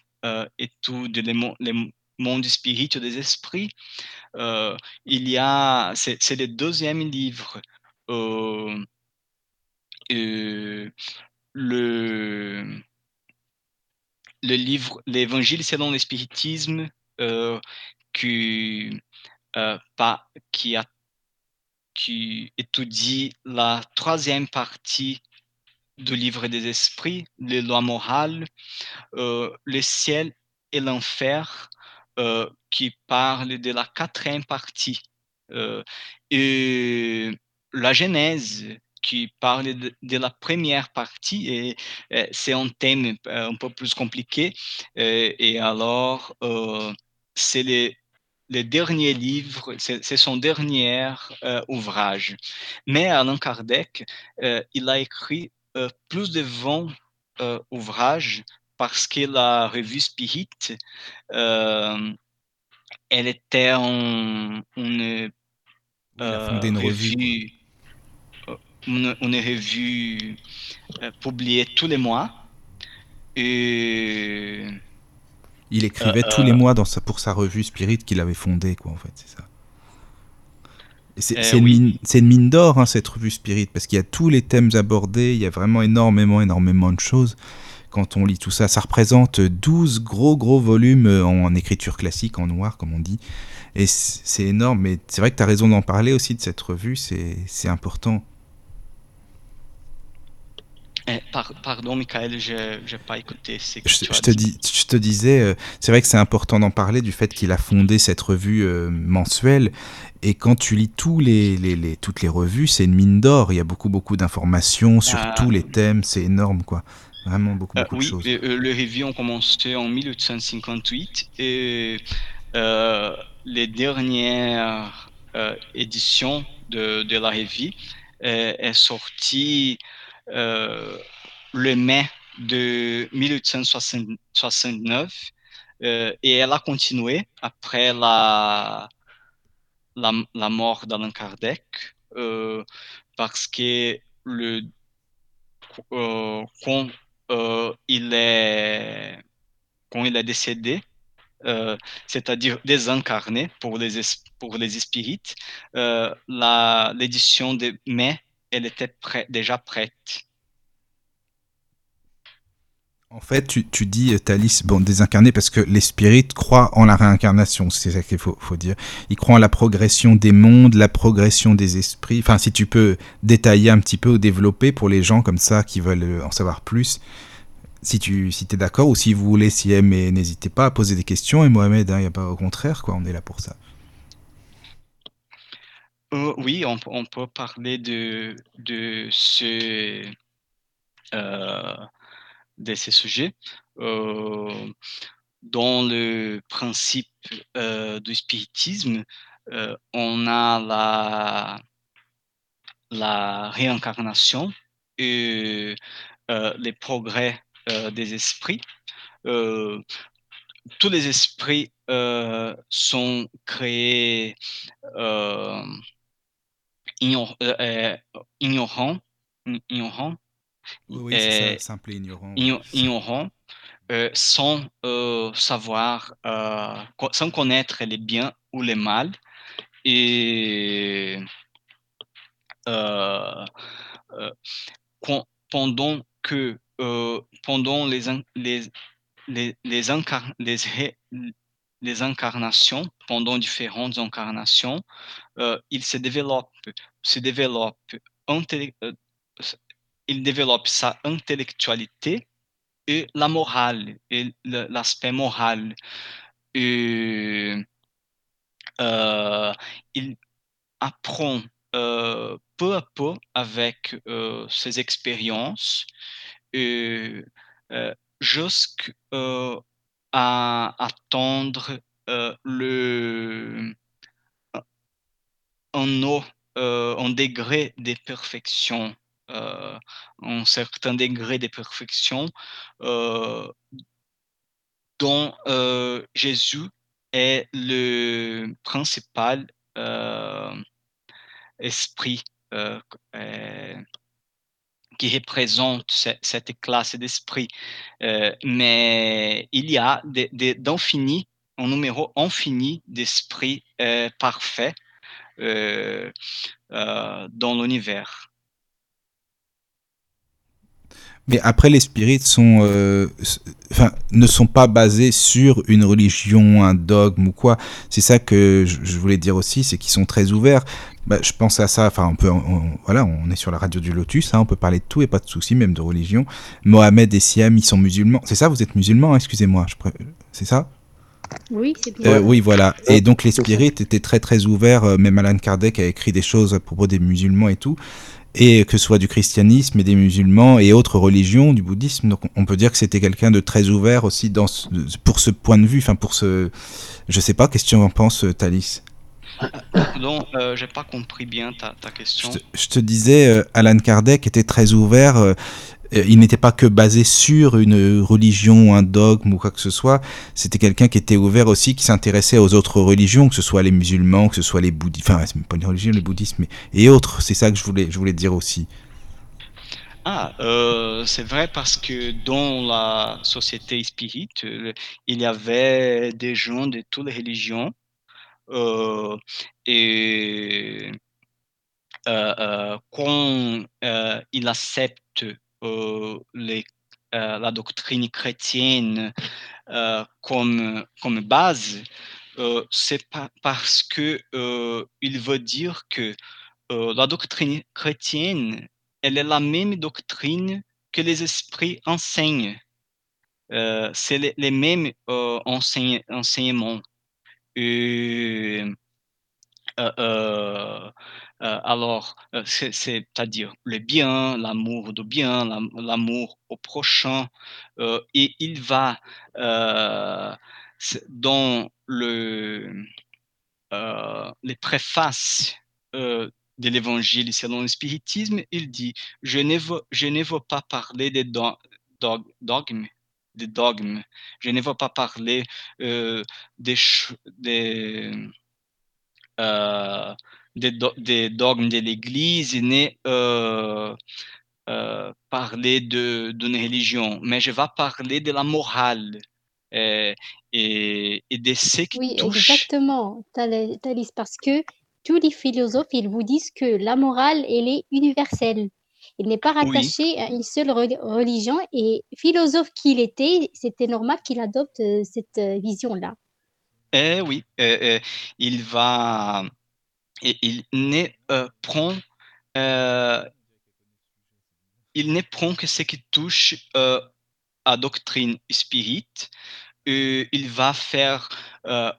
étudie les, les mondes spirituels des esprits. Il y a, c'est le deuxième livre. le le livre, l'évangile selon le spiritisme, qui euh, pas, qui, a, étudie la troisième partie du livre des esprits, les lois morales, euh, le ciel et l'enfer, euh, qui parle de la quatrième partie. Et la Genèse, qui parle de, la première partie, et, c'est un thème un peu plus compliqué. Et alors, c'est les le dernier livre, c'est son dernier euh, ouvrage. Mais Allan Kardec, euh, il a écrit euh, plus de 20 euh, ouvrages parce que la revue Spirit, elle était en, une, une revue, une, une revue publiée tous les mois. Et il écrivait euh, tous les mois dans sa, pour sa revue Spirit qu'il avait fondée, quoi, en fait, c'est ça. C'est euh, une, oui. mine, une mine d'or, hein, cette revue Spirit, parce qu'il y a tous les thèmes abordés, il y a vraiment énormément, énormément de choses. Quand on lit tout ça, ça représente 12 gros, gros volumes en, en écriture classique, en noir, comme on dit. Et c'est énorme, mais c'est vrai que tu as raison d'en parler aussi de cette revue, c'est important. Eh, par, pardon, Michael, je n'ai pas écouté ce que je, tu je te dit. Dis, je te disais, euh, c'est vrai que c'est important d'en parler du fait qu'il a fondé cette revue euh, mensuelle. Et quand tu lis tous les, les, les toutes les revues, c'est une mine d'or. Il y a beaucoup, beaucoup d'informations sur Ah. tous les thèmes. C'est énorme, quoi. Vraiment beaucoup, Euh, beaucoup de oui, choses. le, euh, le revue ont commencé en 1858 et les dernières éditions de, de la revue est sortie le mai de 1869 euh, et elle a continué après la, la, mort d'Allan Kardec euh, parce que le, euh, quand euh, il est quand il est décédé, euh, c'est-à-dire désincarné pour les es- pour les spirites, euh, l'édition de mai, elle était déjà prête. En fait, tu, dis, euh, Thalys, bon, désincarné, parce que les spirites croient en la réincarnation, c'est ça qu'il faut, dire. Ils croient en la progression des mondes, la progression des esprits. Enfin, si tu peux détailler un petit peu ou développer pour les gens comme ça qui veulent euh, en savoir plus, si tu si es d'accord, ou si vous voulez s'y aimer, n'hésitez pas à poser des questions. Et Mohamed, il hein, n'y a pas au contraire, quoi, on est là pour ça. Euh, oui, on, peut parler de, ce... Euh, de ces sujets. Euh, dans le principe du spiritisme, on a la, la réincarnation et les progrès des esprits. tous les esprits sont créés ignor ignorants, ignorants oui, c'est ça, simple et ignorant. Ignorant, euh, sans euh, savoir, euh, sans connaître les biens ou les mal. Et pendant que pendant les, les, les, les, les, les incarnations, pendant différentes incarnations, il se développe, se développe il développe sa intellectualité et la morale, l'aspect moral. Euh, il apprend euh, peu à peu avec euh, ses expériences euh, jusqu'à attendre le un, un degré de perfection euh, un certain degré de perfection euh, dont euh, Jésus est le principal esprit qui représente cette classe d'esprit. mais il y a d'infini, un numéro infini d'esprits parfaits dans l'univers. Mais après, les spirites euh, ne sont pas basés sur une religion, un dogme ou quoi. C'est ça que je, voulais dire aussi, c'est qu'ils sont très ouverts. Bah, je pense à ça. Enfin, on peut, voilà, on est sur la radio du Lotus, hein, on peut parler de tout et pas de souci, même de religion. Mohamed et Siam, ils sont musulmans. C'est ça, vous êtes musulmans, hein, excusez-moi. C'est ça? Oui, c'est bien. Euh, oui, voilà. Et donc les spirites étaient très très ouverts. Euh, même Alan Kardec a écrit des choses à propos des musulmans et tout et que ce soit du christianisme et des musulmans et autres religions, du bouddhisme. Donc on peut dire que c'était quelqu'un de très ouvert aussi dans pour ce point de vue, enfin pour ce, je sais pas, qu'est-ce que tu en penses, Thalys? [COUGHS] Pardon, euh, j'ai pas compris bien ta, ta question. Je te, disais, euh, Alan Kardec était très ouvert. Euh, euh, il n'était pas que basé sur une religion, un dogme ou quoi que ce soit. C'était quelqu'un qui était ouvert aussi, qui s'intéressait aux autres religions, que ce soit les musulmans, que ce soit les bouddhistes, enfin, c'est pas une religion, le bouddhisme, mais, et autres. C'est ça que je voulais, je voulais dire aussi. Ah, euh, c'est vrai parce que dans la société spirit, euh, il y avait des gens de toutes les religions et quand ils acceptent euh, les, euh, la doctrine chrétienne euh, comme, comme base, c'est pas parce que il veut dire que la doctrine chrétienne, elle est la même doctrine que les esprits enseignent. c'est les, les, mêmes enseignements. Euh, alors, euh, c'est-à-dire le bien, l'amour du bien, l'amour au prochain, euh, et il va dans le, les préfaces de l'évangile selon le spiritisme, il dit Je ne veux, je ne veux pas parler des dogmes, des dogmes. Je ne veux pas parler des, des des, des dogmes de l'Église ni euh, euh, parler d'une religion, mais je vais parler de la morale et, et, et de ce qui oui, touche... exactement, Thalys, parce que tous les philosophes, ils vous disent que la morale, elle est universelle. Il n'est pas rattaché à une seule religion et philosophe qu'il était, c'était normal qu'il adopte cette vision-là. Eh oui, il va, il ne prend, il ne prend que ce qui touche à doctrine spirit. il va faire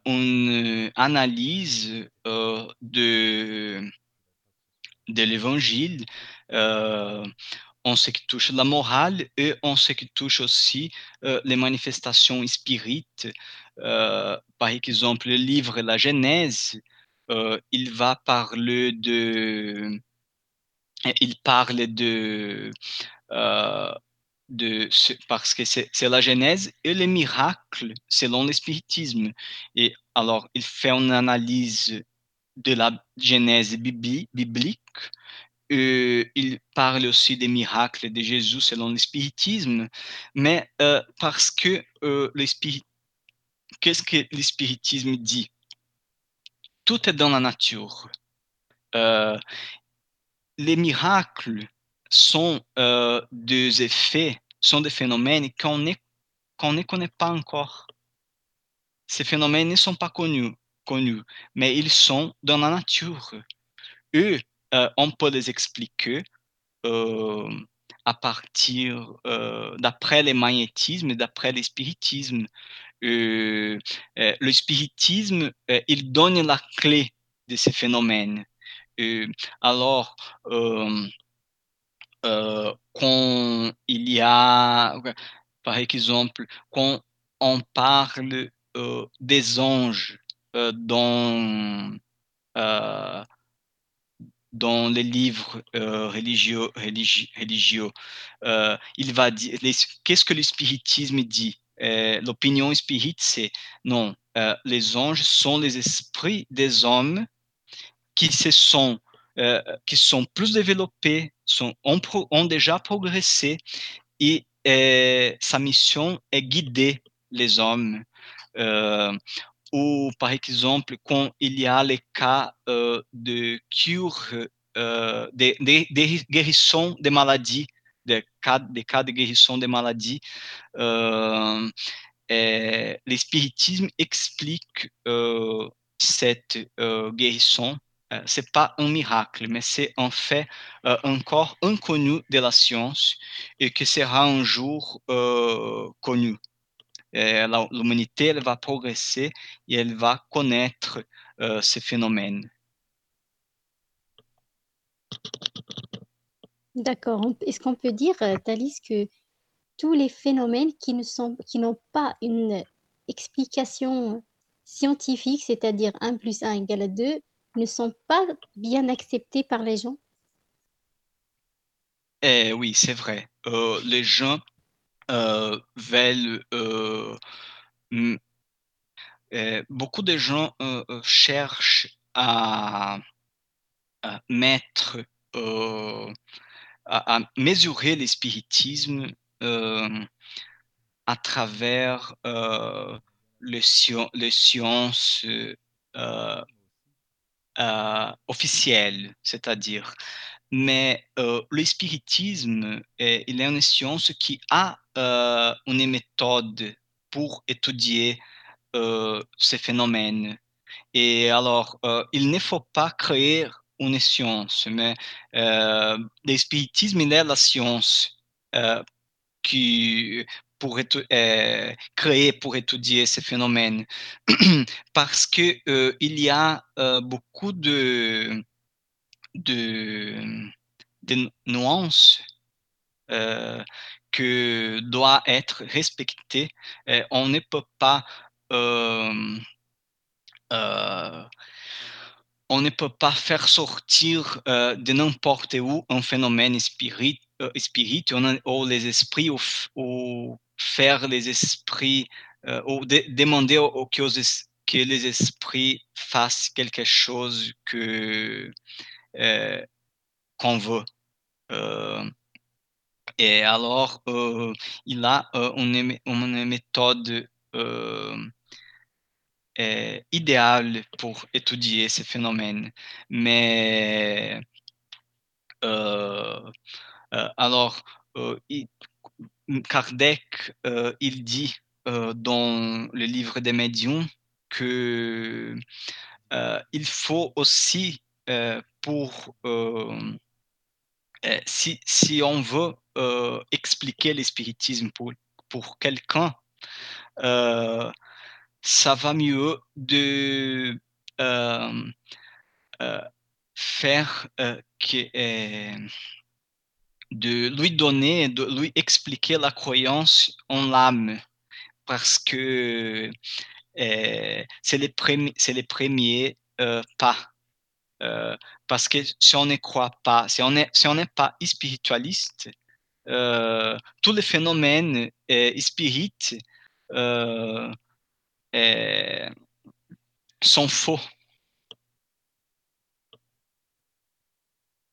une analyse de de l'évangile en ce qui touche la morale et en ce qui touche aussi les manifestations spirites euh, par exemple, le livre La Genèse, euh, il va parler de, il parle de, euh, de parce que c'est la Genèse et les miracles selon l'espiritisme. Et alors, il fait une analyse de la Genèse biblique. Et il parle aussi des miracles de Jésus selon l'espiritisme, mais parce que euh, qu'est-ce que l'espiritisme dit? Tout est dans la nature. Euh, les miracles sont euh, des effets, sont des phénomènes qu'on ne connaît pas encore. Ces phénomènes ne sont pas connus, connus mais ils sont dans la nature. Eux, euh, on peut les expliquer à partir, d'après le magnétisme, d'après l'espiritisme. Euh, euh, le spiritisme, euh, il donne la clé de ces phénomènes. alors, quand il y a, par exemple, quand on parle des anges dans dans les livres religieux, religieux, il va dire qu'est-ce que le spiritisme dit? Euh, l'opinion spirit, c'est non, euh, les anges sont les esprits des hommes qui se sont, euh, qui sont plus développés, sont, ont, ont déjà progressé et sa mission est guider les hommes. Ou par exemple, quand il y a les cas de cure, des de, de guérison des maladies, des cas, des cas de guérison des maladies, euh, l'espiritisme explique euh, cette euh, guérison. Euh, c'est pas un miracle, mais c'est en fait encore inconnu de la science et que sera un jour connu. L'humanité elle va progresser et elle va connaître ces phénomènes. D'accord. Est-ce qu'on peut dire, euh, Thalys, que tous les phénomènes qui ne sont, qui n'ont pas une explication scientifique, c'est-à-dire 1 plus 1 égale 2, ne sont pas bien acceptés par les gens? Eh oui, c'est vrai. Euh, les gens euh, veulent... Eh, beaucoup de gens cherchent à, mettre à, mesurer l'espiritisme euh, à travers euh, les, sciences euh, officielles, c'est-à-dire. Mais le spiritisme, il est une science qui a une méthode pour étudier ces phénomènes. Et alors, il ne faut pas créer une science, mais euh, l'espiritisme est la science euh, qui pour euh, créer pour étudier ces phénomènes [CLEARS THROAT] parce que euh, il y a euh, beaucoup de, de, de nuances euh, doit être respectées. on ne peut pas on ne peut pas faire sortir euh, de n'importe où un phénomène spirit, euh, spirit ou, les esprits ou, faire les esprits euh, ou demander que, que, les esprits fassent quelque chose que qu'on veut. Et alors, il a une, méthode euh, idéal pour étudier ces phénomènes. Mais euh, alors, Kardec, il dit dans le livre des médiums que il faut aussi pour si, si, on veut expliquer l'espiritisme pour, pour quelqu'un, ça va mieux que de lui donner, de lui expliquer la croyance en l'âme, parce que euh, c'est les, euh, pas. Euh, parce que si on ne croit pas, si on n'est pas spiritualiste, tous les phénomènes spirites sont faux.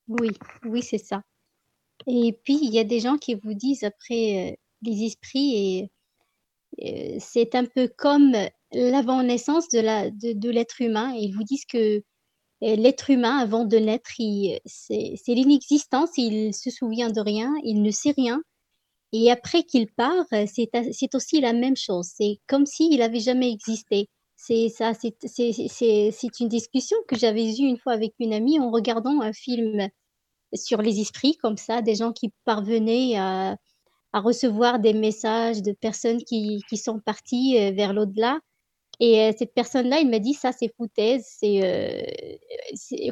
Oui, oui, c'est ça. Et puis, il y a des gens qui vous disent après les esprits, et c'est un peu comme l'avant-naissance de la de l'être humain. Ils vous disent que, l'être humain avant de naître, c'est l'inexistence, il se souvient de rien, il ne sait rien et après qu'il part, c'est aussi la même chose. C'est comme s'il avait jamais existé. C'est ça, c'est une discussion que j'avais eue une fois avec une amie en regardant un film sur les esprits comme ça, des gens qui parvenaient à recevoir des messages de personnes qui qui sont parties, vers l'au-delà et cette personne-là, il m'a dit: «Ça, c'est foutaise, c'est,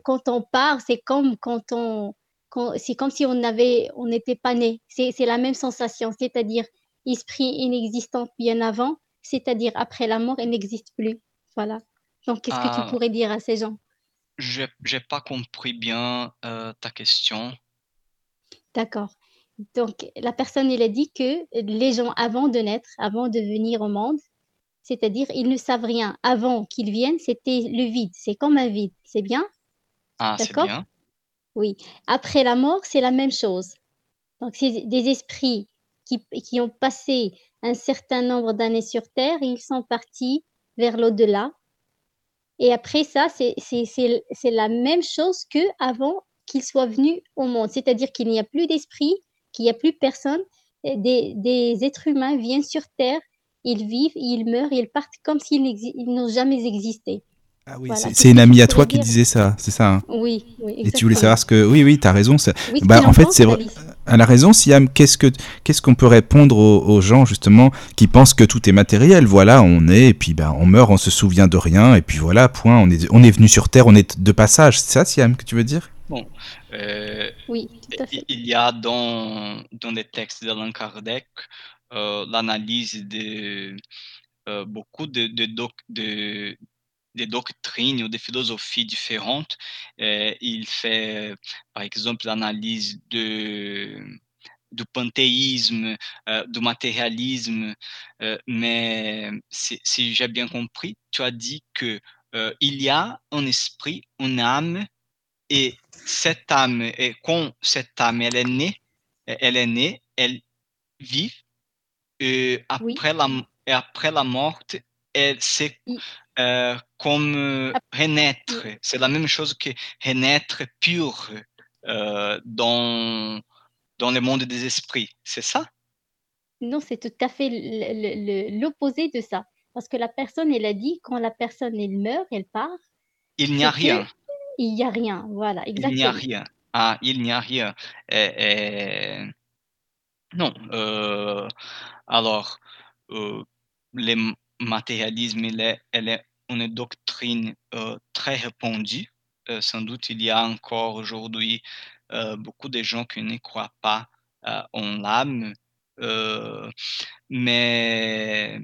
quand on part, c'est comme quand on c'est comme si on avait on n'était pas né». C'est la même sensation, c'est-à-dire esprit inexistant bien avant, c'est-à-dire après la mort, il n'existe plus. Voilà. Donc qu'est-ce que tu ah. pourrais dire à ces gens? J'ai j'ai pas compris bien, ta question. D'accord. Donc la personne, elle a dit que les gens avant de naître, avant de venir au monde, c'est-à-dire ils ne savent rien. Avant qu'ils viennent, c'était le vide, c'est comme un vide, c'est bien? Ah, c'est bien. Oui. Après la mort, c'est la même chose. Donc c'est des esprits qui qui ont passé un certain nombre d'années sur terre ils sont partis vers l'au-delà et après ça, c'est c'est la même chose qu'avant qu'ils soient venus au monde. C'est-à-dire qu'il n'y a plus d'esprit, qu'il n'y a plus personne. Des, des, êtres humains viennent sur Terre, ils vivent, ils meurent, ils partent comme s'ils n'ont jamais existé. Ah oui, c'est une amie à toi qui disait ça, c'est ça hein Oui, oui. Et tu voulais savoir ce que. Oui, oui, tu as raison. bah, en fait, c'est vrai. Elle a raison, Siam. Qu'est-ce que qu'est-ce qu'on peut répondre aux, gens justement qui pensent que tout est matériel? Voilà, on est et puis ben on meurt, on se souvient de rien et puis voilà, point. On est on est venu sur Terre, on est de passage. C'est ça, Siam, que tu veux dire? Bon, euh, oui, tout à fait. Il y a dans dans les textes d'Allan Kardec l'analyse de euh, beaucoup de de, de doctrines ou des philosophies différentes. Euh, il fait, par exemple, l'analyse de du panthéisme, euh, du matérialisme, euh, mais si, si j'ai bien compris, tu as dit que il y a un esprit, une âme, et cette âme, et quand cette âme elle est née, elle est née, elle vit, et après, la, et après la mort, elle s'est euh, comme euh, renaître. C'est la même chose que renaître pur euh, dans, dans le monde des esprits. C'est ça? Non, c'est tout à fait l'opposé de ça. Parce que la personne, elle a dit, quand la personne, elle meurt, elle part. Il n'y a rien. Il n'y a rien, voilà, exactement. Il n'y a rien. Ah, il n'y a rien. Non. alors, les matérialisme, il est, elle est une doctrine euh, très répandue. Euh, sans doute, il y a encore aujourd'hui euh, beaucoup de gens qui ne croient pas en l'âme, mais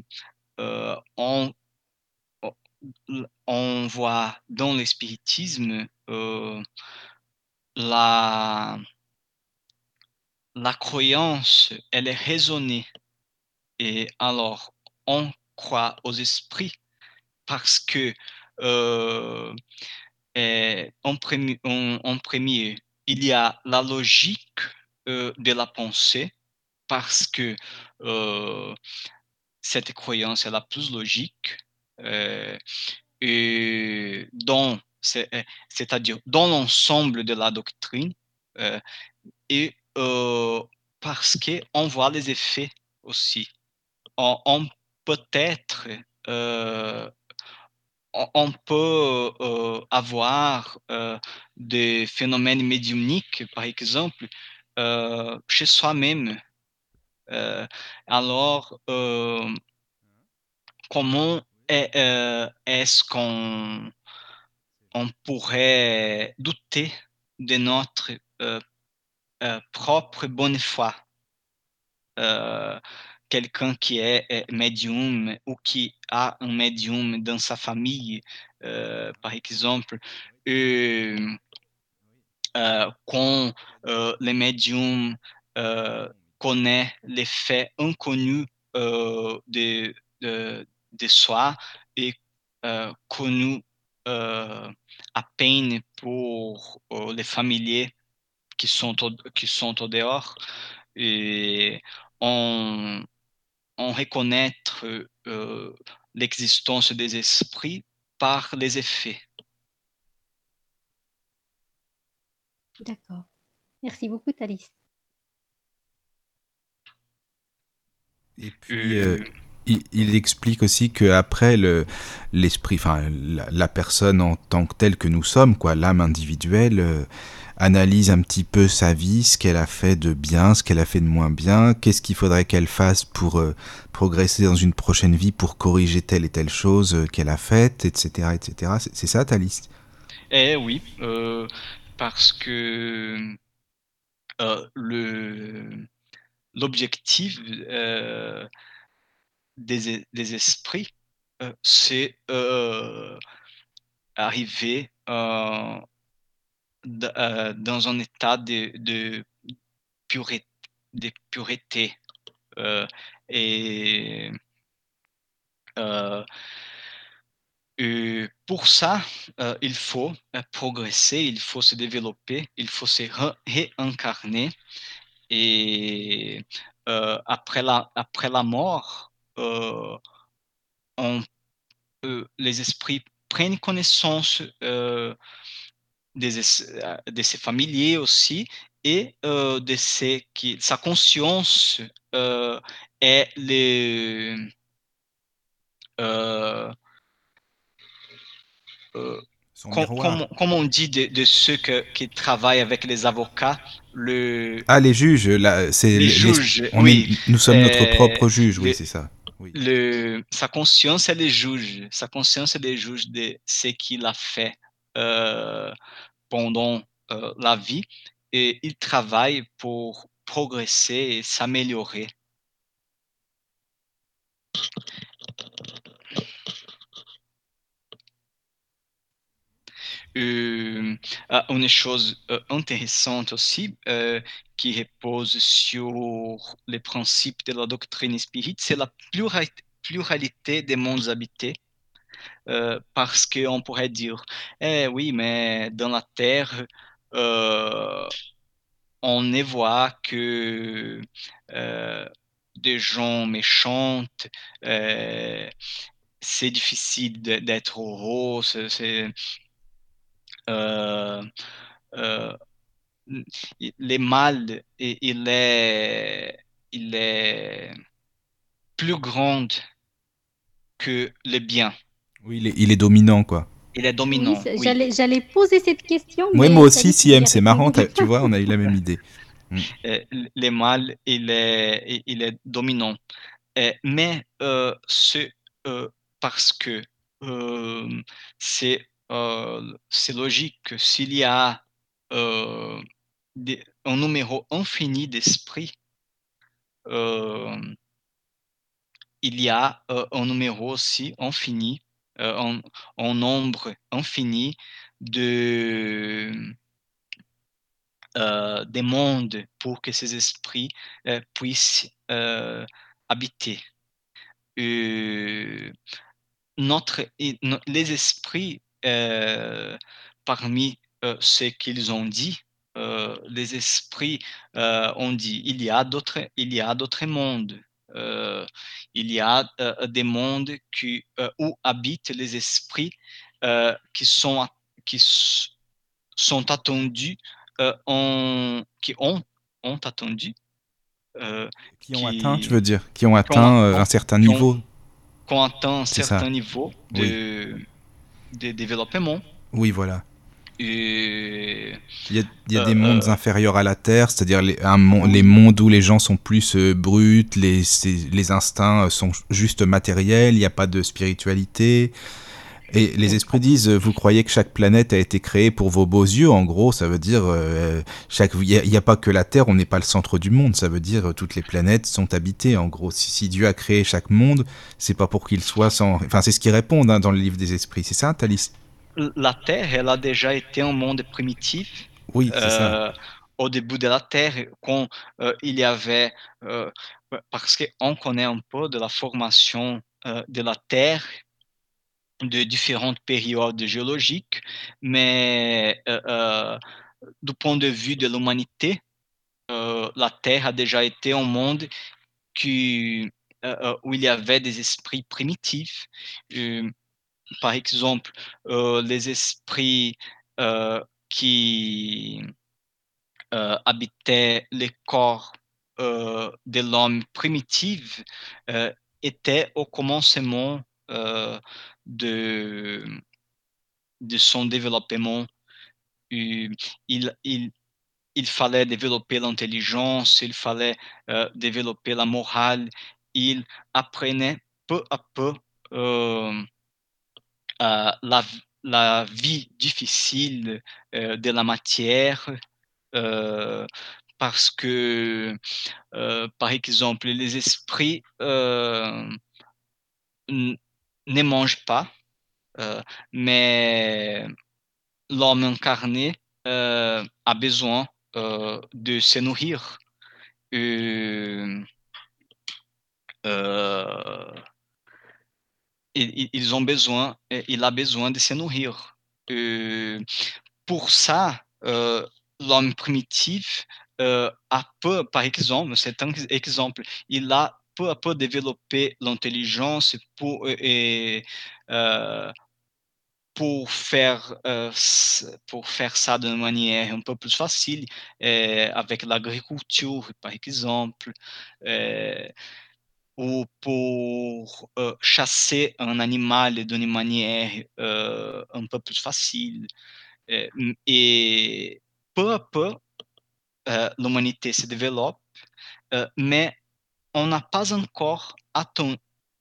on, on voit dans l'espiritisme la, la croyance, elle est raisonnée. Et alors, on croit aux esprits parce que euh, eh, en, premier, il y a la logique euh, de la pensée parce que euh, cette croyance est la plus logique et dans c'est-à-dire dans l'ensemble de la doctrine et euh, parce qu'on voit les effets aussi. On, on peut-être, euh, on, peut euh, avoir euh, des phénomènes médiumniques, par exemple, chez soi-même. Alors, comment est- est-ce qu'on on pourrait douter de notre propre bonne foi? Euh, quelqu'un qui est, médium ou qui a un médium dans sa famille, euh, par exemple, euh, euh, quand euh, le médium euh, connaît les faits inconnus euh, de, de, soi et euh, connus euh, à peine pour euh, les familiers qui sont au, qui sont au dehors. Et on, on reconnaître euh, l'existence des esprits par les effets. D'accord. Merci beaucoup, Thalys. Et puis, euh, il, il, explique aussi qu'après, l'esprit, le, enfin, la, la, personne en tant que telle que nous sommes, quoi, l'âme individuelle, euh, analyse un petit peu sa vie, ce qu'elle a fait de bien, ce qu'elle a fait de moins bien, qu'est-ce qu'il faudrait qu'elle fasse pour euh, progresser dans une prochaine vie, pour corriger telle et telle chose euh, qu'elle a faite, etc., etc. C'est ça ta liste? Eh oui, euh, parce que le l'objectif des, des, esprits, c'est euh, dans un état de, de, pureté, de pureté. et et pour ça, euh, il faut euh, progresser, il faut se développer, il faut se réincarner. Et euh, après, la, après la mort, on, les esprits prennent connaissance des, de ses familiers aussi et de ses, qui, sa conscience est euh, com, comme, comme, on dit de, de ceux que, qui travaillent avec les avocats, le... Ah, les juges, là, c'est les, les juges, on oui. Est, nous sommes euh, notre propre juge, oui, c'est ça. Oui. Le, sa conscience, elle est juge. Sa conscience, elle est juge de ce qu'il a fait euh, pendant euh, la vie. Et il travaille pour progresser et s'améliorer. Euh, une chose euh, intéressante aussi qui repose sur les principes de la doctrine spirit, c'est la pluralité des mondes habités. Euh, parce qu'on pourrait dire, eh oui, mais dans la Terre, on ne voit que des gens méchants, c'est difficile d'être heureux, c'est euh, euh, les mal, il est, il est plus grand que le bien. Oui, il est, il est dominant, quoi. Il est dominant. Oui, oui. J'allais poser cette question. Oui, moi aussi, Siem, c'est marrant, tu vois, on a eu la même [LAUGHS] idée. Mm. Le mal, il est, il est dominant. Mais euh, c'est euh, parce que euh, c'est euh, c'est logique que s'il y a euh, des, un numéro infini d'esprits, euh, il y a un numéro aussi infini, un, un, nombre infini de des mondes pour que ces esprits puissent habiter. les esprits euh, parmi euh, ce qu'ils ont dit, euh, les esprits ont dit il il y a d'autres mondes. Il y a des mondes qui, où habitent les esprits qui sont qui sont attendus, en, qui ont ont attendu. qui ont atteint, tu veux dire Qui ont atteint un certain niveau Qui ont atteint un certain niveau de, de développement. Oui, voilà. Et... Il y a, il y a des mondes inférieurs à la Terre, c'est-à-dire les, les mondes où les gens sont plus bruts, les, les instincts sont juste matériels, il n'y a pas de spiritualité. Et les esprits disent, vous croyez que chaque planète a été créée pour vos beaux yeux, en gros, ça veut dire, chaque, il n'y a, pas que la Terre, on n'est pas le centre du monde, ça veut dire toutes les planètes sont habitées, en gros. Si, Dieu a créé chaque monde, c'est pas pour qu'il soit sans... Enfin, c'est ce qu'ils répondent hein, dans le livre des esprits, c'est ça, Thalys? La Terre, elle a déjà été un monde primitif. Oui, c'est ça. Au début de la Terre, quand il y avait... parce qu'on connaît un peu de la formation de la Terre de différentes périodes géologiques, mais euh, euh, du point de vue de l'humanité, euh, la Terre a déjà été un monde qui, où il y avait des esprits primitifs. Par exemple, les esprits qui habitaient les corps de l'homme primitif étaient au commencement de, de son développement. Il, il, il fallait développer l'intelligence, il fallait euh, développer la morale. Il apprenait peu à peu euh, euh, la, vie difficile de la matière parce que, par exemple, les esprits ne mange pas, euh, mais l'homme incarné euh, a besoin euh, de se nourrir. Ils, ont besoin, il a besoin de se nourrir. pour ça, l'homme primitif a peu, par exemple, il a peu à peu développer l'intelligence pour, euh, pour, faire, euh, pour faire ça d'une manière un peu plus facile, euh, avec l'agriculture, par exemple, ou pour chasser un animal d'une manière un peu plus facile. et peu à peu, l'humanité se développe, mais on n'a pas encore atteint,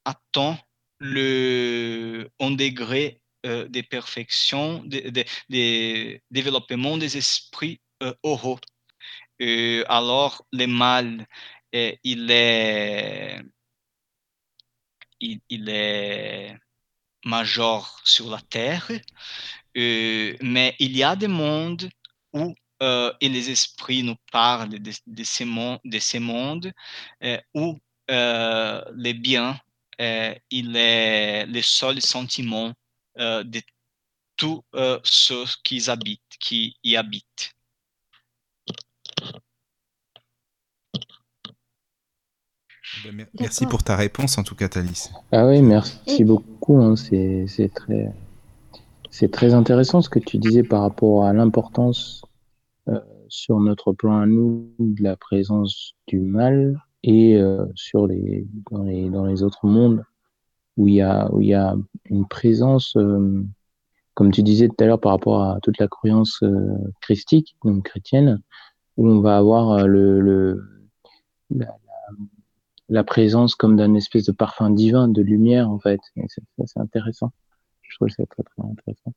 atteint le, un degré euh, de perfection, de, de, développement des esprits euh. Euh, alors, le mal, euh, il est, il, est majeur sur la Terre, euh, mais il y a des mondes où euh, et les esprits nous parlent de, ces, mondes, de euh, où euh, le bien il est le seul sentiment de tous ceux qui, qui y habitent. Merci pour ta réponse en tout cas, Thalys. Ah oui, merci beaucoup. Hein. C'est très, c'est très intéressant ce que tu disais par rapport à l'importance euh, sur notre plan à nous de la présence du mal et euh, sur les dans, les dans les autres mondes où il y a où il y a une présence euh, comme tu disais tout à l'heure par rapport à toute la croyance christique donc chrétienne où on va avoir le, le la, la, la, présence comme d'un espèce de parfum divin de lumière en fait. C'est intéressant. Je trouve ça très très intéressant.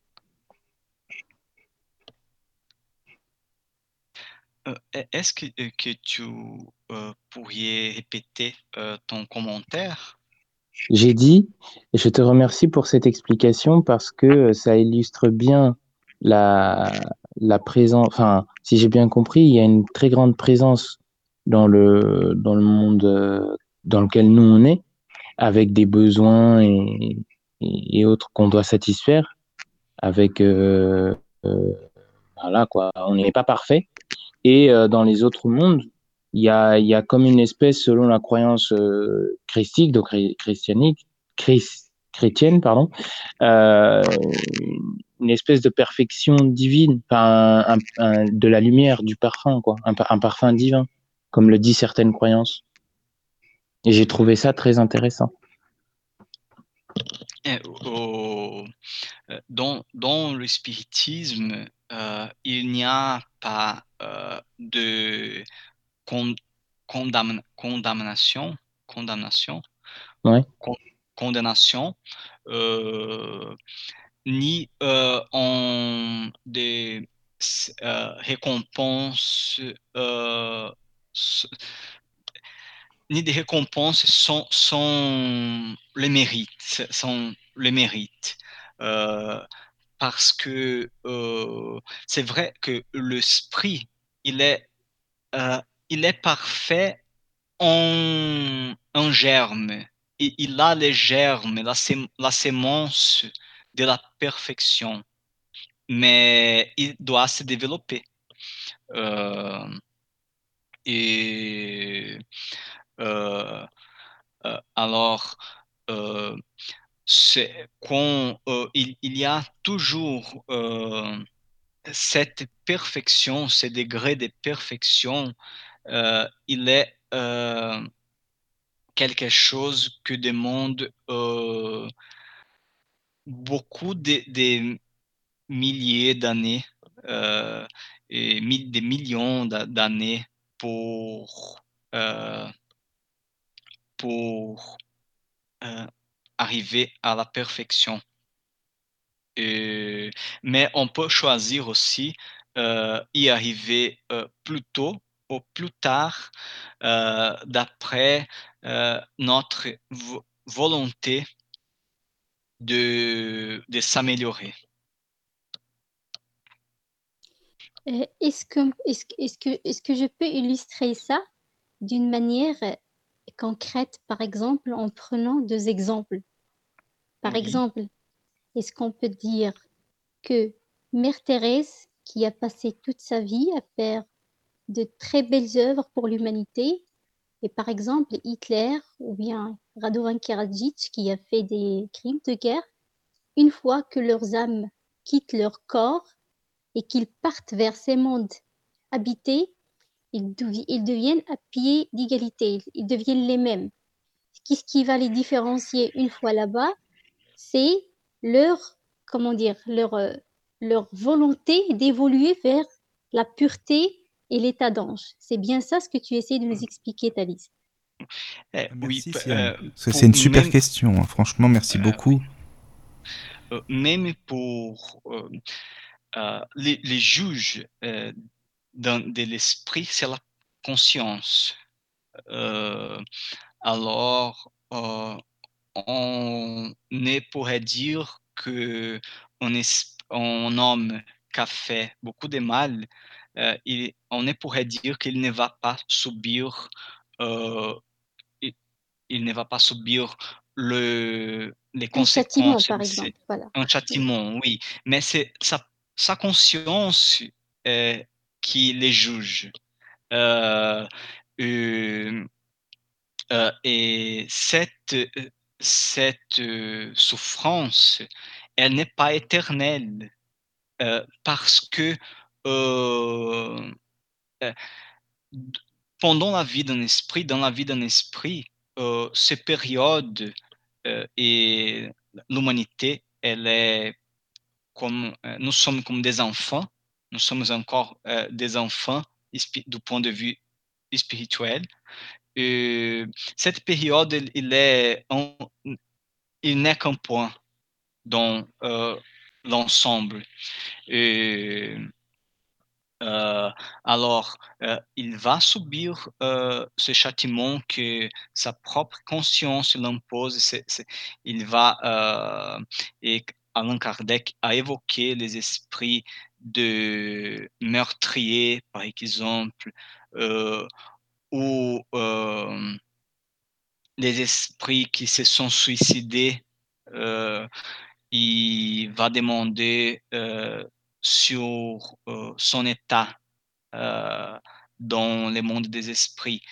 Euh, est-ce que, euh, que tu euh, pourrais répéter euh, ton commentaire? J'ai dit, et je te remercie pour cette explication parce que ça illustre bien la, la présence, enfin, si j'ai bien compris, il y a une très grande présence dans le, dans le monde dans lequel nous on est, avec des besoins et, autres qu'on doit satisfaire, avec, euh, euh, voilà quoi, on n'est pas parfait, et euh, dans les autres mondes, il y a, il comme une espèce, selon la croyance euh, christique, donc christianique, Christ, chrétienne, pardon, euh, une espèce de perfection divine, de la lumière, du parfum, quoi, un, parfum divin, comme le dit certaines croyances. Et j'ai trouvé ça très intéressant. Euh, dans, dans, le spiritisme, euh, il n'y a pas de condamnation, condamnation, condamnation, euh, ni euh, en des euh, récompenses, ni des récompenses sans, sans sans les mérites. parce que c'est vrai que l'esprit, il est, il est parfait en, en germe il a les germes, la, la sémence de la perfection, mais il doit se développer. Euh, et euh, euh, alors, quand il, il, y a toujours cette perfection, ce degré de perfection, il est quelque chose que demande euh, beaucoup de, milliers d'années euh, et des millions d'années pour, euh, pour arriver à la perfection. mais on peut choisir aussi y arriver plus tôt ou plus tard d'après euh, notre volonté de, de s'améliorer. Euh, est-ce que, est -ce, que, est que je peux illustrer ça d'une manière concrète, par exemple, en prenant deux exemples? Par exemple, est-ce qu'on peut dire que Mère Thérèse, qui a passé toute sa vie à faire de très belles œuvres pour l'humanité, et par exemple, Hitler ou bien Radovan Karadzic qui a fait des crimes de guerre, une fois que leurs âmes quittent leur corps et qu'ils partent vers ces mondes habités, ils, deviennent à pied d'égalité, ils deviennent les mêmes. Ce qui va les différencier une fois là-bas, c'est leur, comment dire, leur, euh, leur volonté d'évoluer vers la pureté et l'état d'ange. C'est bien ça ce que tu essaies de nous expliquer, Thalys. Eh, oui, euh, c'est une super question. Hein. Franchement, merci euh, beaucoup. Euh, même pour les, juges de l'esprit, c'est la conscience. alors, on ne pourrait dire que on, est, un homme qui a fait beaucoup de mal euh, on ne pourrait dire qu'il ne va pas subir, euh, il, ne va pas subir le, les conséquences. Châtiment, par exemple. Un châtiment, oui. Mais c'est sa, conscience euh, qui les juge. et cette, cette souffrance, elle n'est pas éternelle parce que euh, euh, pendant la vie d'un esprit, dans la vie d'un esprit, euh, ces périodes et l'humanité, elle est comme nous sommes comme des enfants, nous sommes encore des enfants du point de vue spirituel. Et cette période, il est il n'est qu'un point dans l'ensemble. Euh, alors, euh, il va subir euh, ce châtiment que sa propre conscience l'impose. il va, Allan Kardec a évoqué les esprits de meurtriers, par exemple, ou les esprits qui se sont suicidés. il va demander sur euh, son état euh, dans le monde des esprits.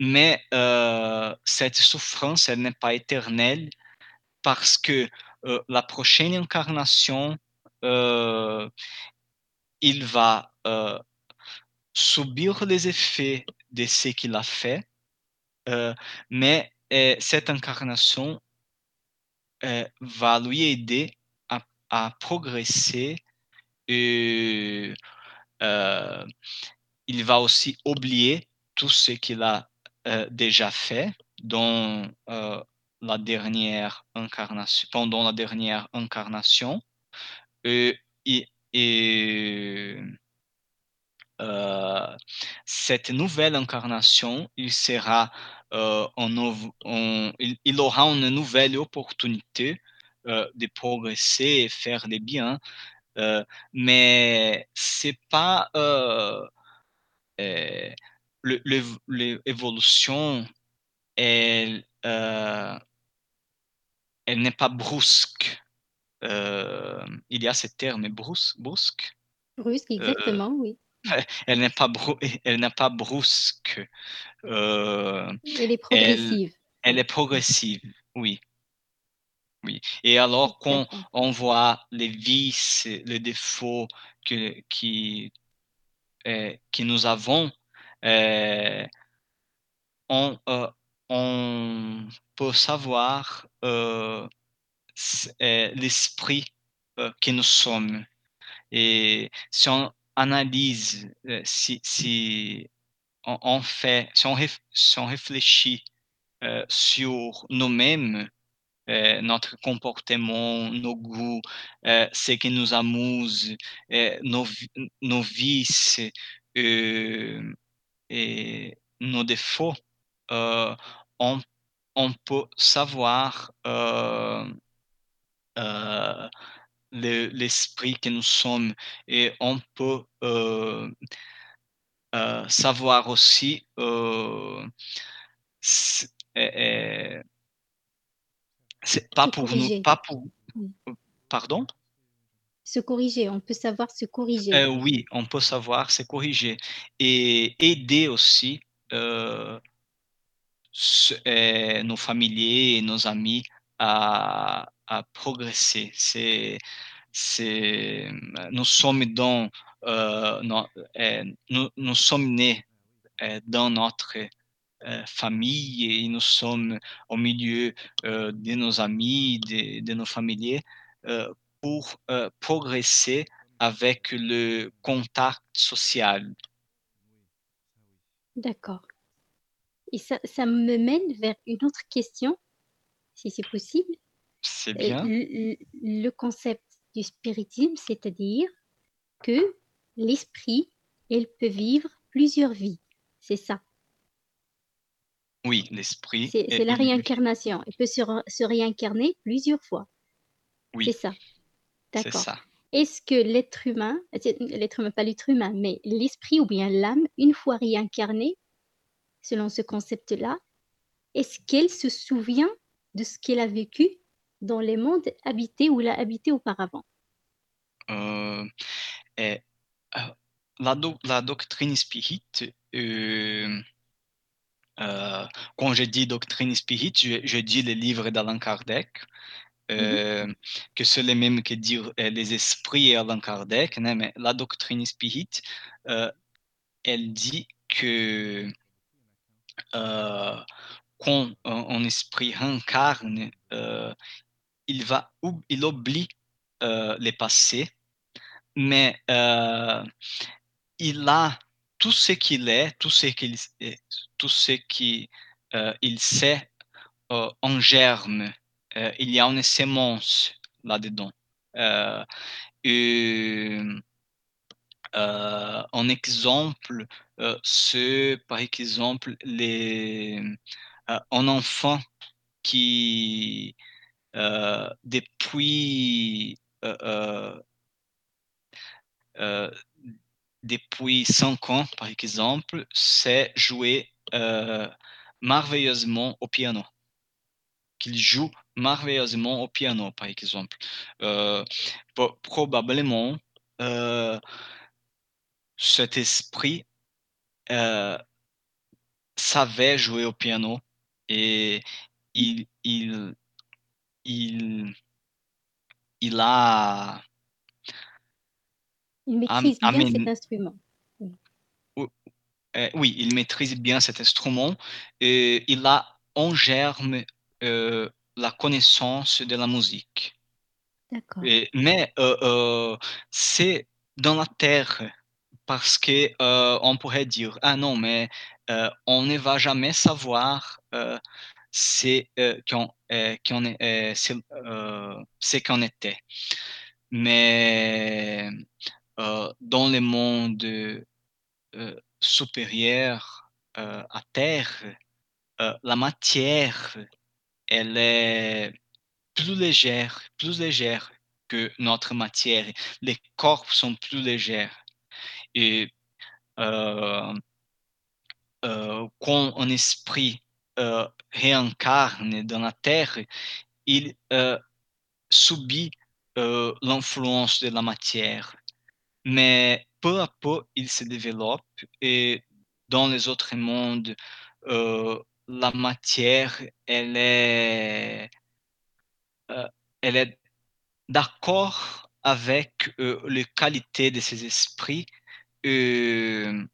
Mais euh, cette souffrance, elle n'est pas éternelle parce que la prochaine incarnation, il va subir les effets de ce qu'il a fait, mais cette incarnation va lui aider à, à progresser et il va aussi oublier tout ce qu'il a déjà fait dans la dernière incarnation, pendant la dernière incarnation. Et, et, cette nouvelle incarnation, il sera euh, en, il, aura une nouvelle opportunité de progresser et faire des biens, mais c'est pas l'évolution, elle, elle n'est pas brusque. il y a ce terme brusque? Brusque, brusque exactement, oui. [LAUGHS] Elle n'est pas, elle n'est pas brusque. elle est progressive. Elle, est progressive, oui. Oui. Et alors quand on voit les vices, les défauts que, qui, que nous avons, on, on peut savoir l'esprit que nous sommes. Et si on analyse, si, si on, fait, si on réfléchit sur nous-mêmes, notre comportement, nos goûts, ce qui nous amuse, nos, nos vices et nos défauts, on, on, peut savoir l'esprit que nous sommes et on peut euh, euh, savoir aussi euh, c'est pas pour nous pas pour pardon? Se corriger on peut savoir se corriger. Oui on peut savoir se corriger et aider aussi nos familiers et nos amis à, progresser. C'est, c'est, nous sommes dans, euh, nous, nous, sommes nés euh, dans notre euh, famille et nous sommes au milieu de nos amis, de, de nos familiers pour progresser avec le contact social. D'accord. Et ça, ça me mène vers une autre question, si c'est possible. C'est bien. Le, concept du spiritisme, c'est-à-dire que l'esprit, elle peut vivre plusieurs vies. C'est ça. Oui, l'esprit. C'est la réincarnation. Elle peut se, réincarner plusieurs fois. Oui. C'est ça. D'accord. Est-ce que l'être humain, l'être humain, pas l'être humain, mais l'esprit ou bien l'âme, une fois réincarnée, selon ce concept-là, est-ce qu'elle se souvient de ce qu'elle a vécu dans les mondes habités où il a habité auparavant? Euh, et, euh, la, la, doctrine spirit, euh, quand je dis doctrine spirit, je, dis les livres d'Alain Kardec, mm-hmm. que c'est les mêmes que dire les esprits et Alain Kardec, mais la doctrine spirit, elle dit que quand un, esprit incarne, il va il oublie euh, les passés, mais euh, il a tout ce qu'il est, tout ce qu'il tout ce qui euh, sait en germe. il y a une sémence là-dedans. un exemple, c'est par exemple les un enfant qui euh, depuis euh, euh, depuis cinq ans, par exemple, c'est jouer merveilleusement au piano. Qu'il joue merveilleusement au piano, par exemple. probablement, cet esprit savait jouer au piano et il, il, il, il a Il Am- maîtrise bien cet instrument. Euh, oui, il maîtrise bien cet instrument et il a en germe euh, la connaissance de la musique. D'accord. Mais euh, euh, c'est dans la terre parce que euh, on pourrait dire ah non mais euh, on ne va jamais savoir euh, c'est euh, qu'on qu'on est c'est qu'on était. Mais dans le monde supérieur à terre, la matière elle est plus légère, plus légère que notre matière. Les corps sont plus légers. Euh, euh, quand un esprit euh, réincarne dans la terre, il subit l'influence de la matière. Mais peu à peu, il se développe et dans les autres mondes, la matière, elle est, elle est d'accord avec les qualités de ces esprits. Euh,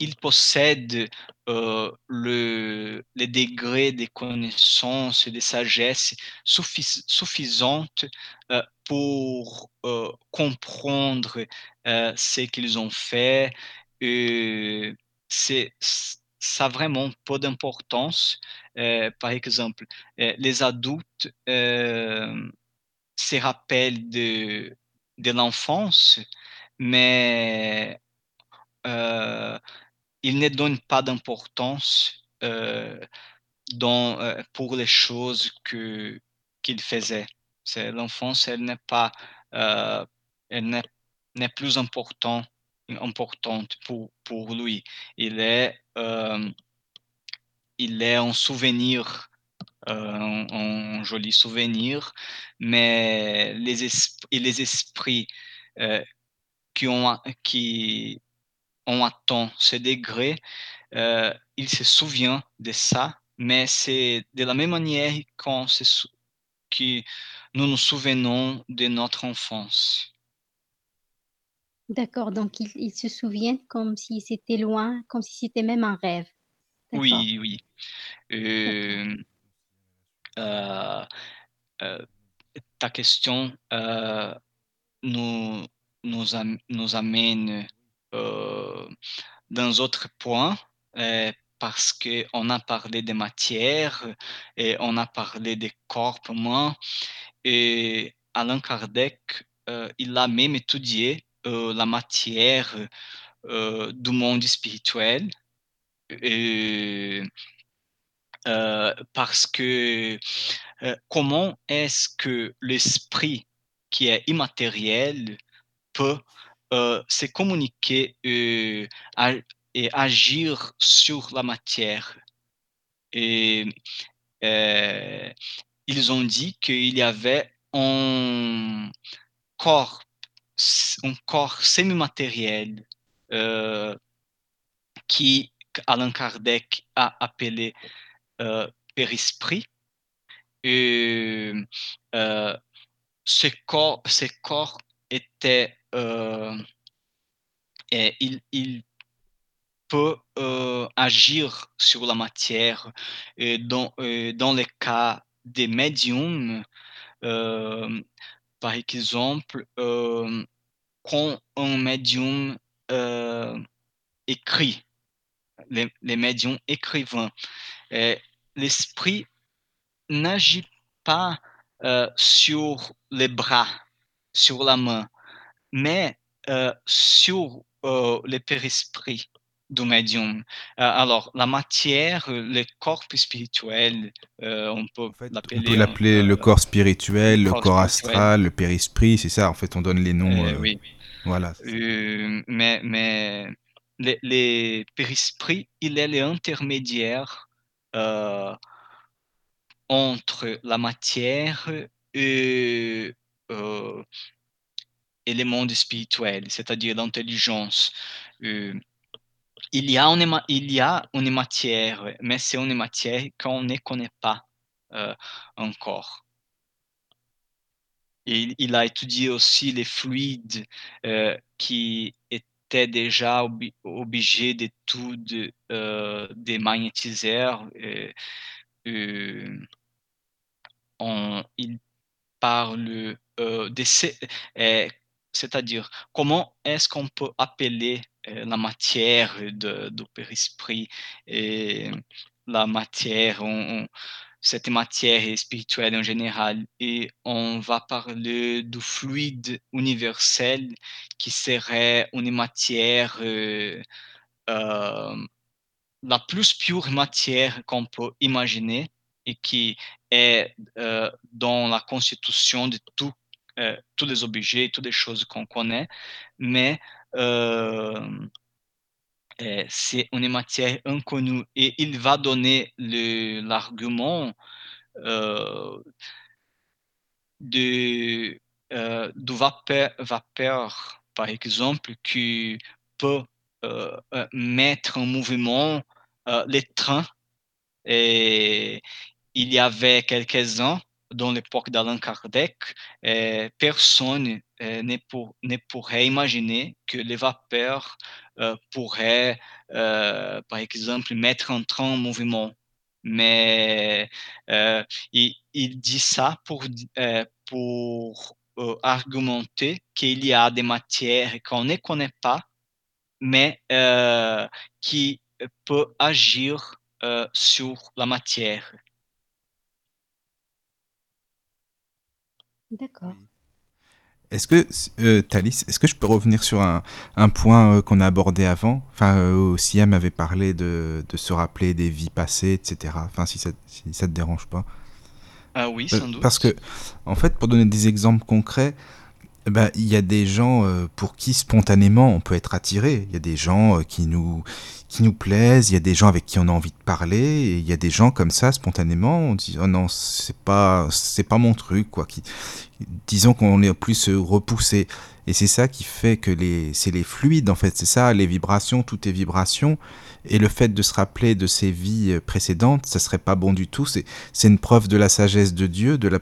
il possède euh, le, les degrés de connaissance et de sagesse suffi- suffisantes euh, pour euh, comprendre ce qu'ils ont fait. C'est, ça a vraiment peu d'importance. Par exemple, les adultes se rappellent de l'enfance, mais euh, ils ne donnent pas d'importance euh, euh, pour les choses que qu'il faisait. L'enfance, elle n'est pas, elle n'est, plus important, importante pour pour lui. Il est, il est un souvenir, un, joli souvenir, mais les esprits, les esprits qui ont qui ont atteint ce degré, euh, il se souvient de ça, mais c'est de la même manière qu'on se sou- que nous nous souvenons de notre enfance. D'accord. Donc, ils se souviennent comme si c'était loin, comme si c'était même un rêve. Oui, oui. Euh, euh, euh, ta question nous, nous, am- nous amène dans autre point euh, parce qu'on a parlé des matières et on a parlé des corps humains et Allan Kardec euh, il a même étudié euh, la matière du monde spirituel. Parce que comment est-ce que l'esprit qui est immatériel peut euh, se communiquer euh, et agir sur la matière. Euh, ils ont dit qu'il y avait un corps, un corps semi-matériel euh, qui Allan Kardec a appelé périsprit. Et ce corps, ce corps était, et il, peut euh, agir sur la matière. Et dans, euh, dans le cas des médiums, euh, par exemple, euh, quand un médium euh, écrit, les, les médiums écrivains, euh, l'esprit n'agit pas euh, sur les bras, sur la main, mais euh, sur euh, le périsprit du médium. Euh, alors, la matière, le corps spirituel, euh, on peut En fait, l'appeler. le corps spirituel, le corps corps spirituel. astral, le périsprit, c'est ça. En fait, on donne les noms. oui. Voilà. Mais mais les périsprits, il est l'intermédiaire entre la matière et, euh, et le monde spirituel, c'est-à-dire l'intelligence. Euh, il, y a une, il y a une matière, mais c'est une matière qu'on ne connaît pas euh, encore. il, a étudié aussi les fluides euh, qui étaient déjà ob obligés d'étude euh, des magnétiseurs. Euh, il parle de c'est-à-dire comment est-ce qu'on peut appeler la matière de, du périsprit et la matière, on, cette matière spirituelle en général. Et on va parler du fluide universel qui serait une matière, euh, euh, la plus pure matière qu'on peut imaginer et qui est euh, dans la constitution de tout, euh, tous les objets, toutes les choses qu'on connaît, mais euh, c'est une matière inconnue et il va donner l'argument euh, de, euh, vapeur, par exemple, qui peut euh, mettre en mouvement les trains. Il y avait quelques ans, dans l'époque d'Alain Kardec, personne ne, pour, ne, pourrait imaginer que les vapeurs pourraient, par exemple, mettre un train en mouvement mais euh, il, dit ça pour, euh, pour euh, argumenter qu'il y a des matières qu'on ne connaît pas, mais euh, qui peut agir euh, sur la matière. D'accord. Est-ce que, euh, Thalys, est-ce que je peux revenir sur un, un point euh, qu'on a abordé avant? Enfin, euh, Siam avait parlé de, de, se rappeler des vies passées, etc. Enfin, si ça, si ça te dérange pas. Ah oui, sans doute. Parce que, en fait, pour donner des exemples concrets, il ben, y a des gens euh, pour qui spontanément on peut être attiré. Il y a des gens euh, qui nous qui nous plaisent, il y a des gens avec qui on a envie de parler, il y a des gens comme ça spontanément, on dit oh non c'est pas c'est pas mon truc quoi. Disons qu'on est plus repoussé. Et c'est ça qui fait que les c'est les fluides en fait, c'est ça les vibrations, tout est vibration. Et le fait de se rappeler de ses vies précédentes, ça serait pas bon du tout. C'est c'est une preuve de la sagesse de Dieu, de la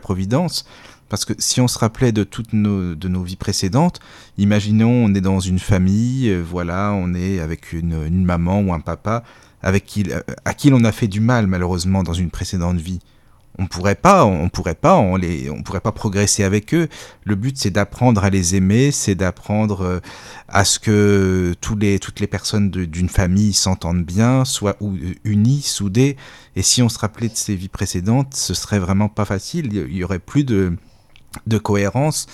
providence. Parce que si on se rappelait de toutes nos, de nos vies précédentes, imaginons on est dans une famille, euh, voilà, on est avec une, une, maman ou un papa avec qui, à qui l'on a fait du mal malheureusement dans une précédente vie. On pourrait pas, on pourrait pas, on les, on pourrait pas progresser avec eux. Le but c'est d'apprendre à les aimer, c'est d'apprendre euh, à ce que tous les, toutes les personnes d'une famille s'entendent bien, soient unies, soudées. Et si on se rappelait de ces vies précédentes, ce serait vraiment pas facile. Il y aurait plus de de cohérence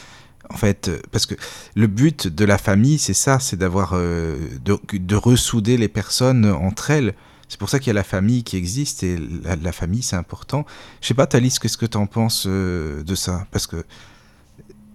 en fait, parce que le but de la famille, c'est ça, c'est d'avoir, euh, de, de, ressouder les personnes entre elles. C'est pour ça qu'il y a la famille qui existe et la, la famille, c'est important. Je sais pas, Thalys, qu'est-ce que tu en penses euh, de ça? Parce que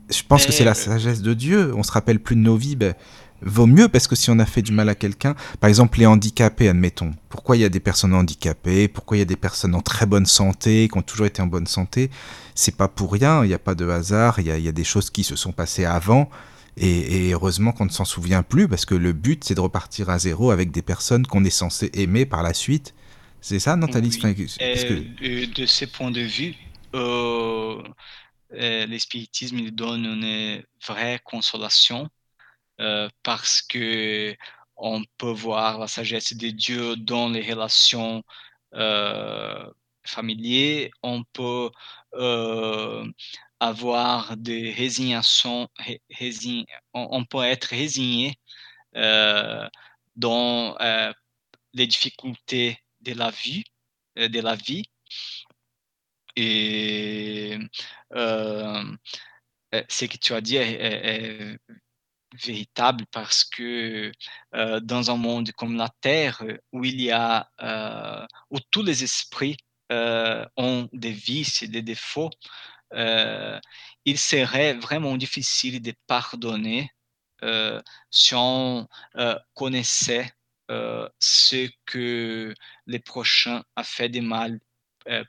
je pense et que c'est la sagesse de Dieu. On se rappelle plus de nos vies. Ben, vaut mieux parce que si on a fait du mal à quelqu'un, par exemple les handicapés, admettons, pourquoi il y a des personnes handicapées, pourquoi il y a des personnes en très bonne santé, qui ont toujours été en bonne santé, c'est pas pour rien, il n'y a pas de hasard, il y a, il y a des choses qui se sont passées avant, et, et heureusement qu'on ne s'en souvient plus, parce que le but c'est de repartir à zéro avec des personnes qu'on est censé aimer par la suite. C'est ça, Nathalie? Oui. que... De ce point de vue, euh, euh, l'espiritisme donne une vraie consolation euh, parce que on peut voir la sagesse de Dieu dans les relations euh, familières, on peut euh, avoir des résignations, résign, on, peut être résigné euh, dans les difficultés de la vie, de la vie. Et ce que tu as dit est véritable parce que dans un monde comme la Terre, où il y a, où tous les esprits ont des vices et des défauts, il serait vraiment difficile de pardonner si on connaissait ce que les prochains a fait de mal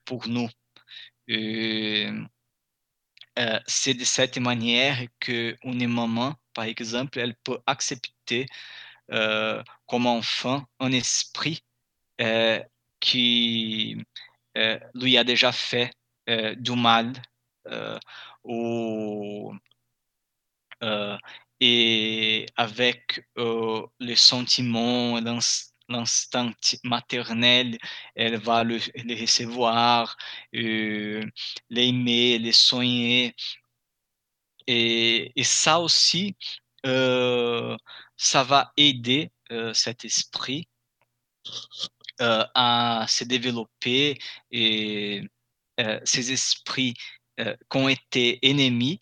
pour nous. c'est de cette manière que une maman par exemple, elle peut accepter euh, comme enfant un esprit euh, qui euh, lui a déjà fait du mal ou, et avec les sentiments, l'instinct maternel, elle va le, le recevoir, l'aimer, le soigner. Et, ça aussi, ça va aider cet esprit à se développer et ces esprits qui ont été ennemis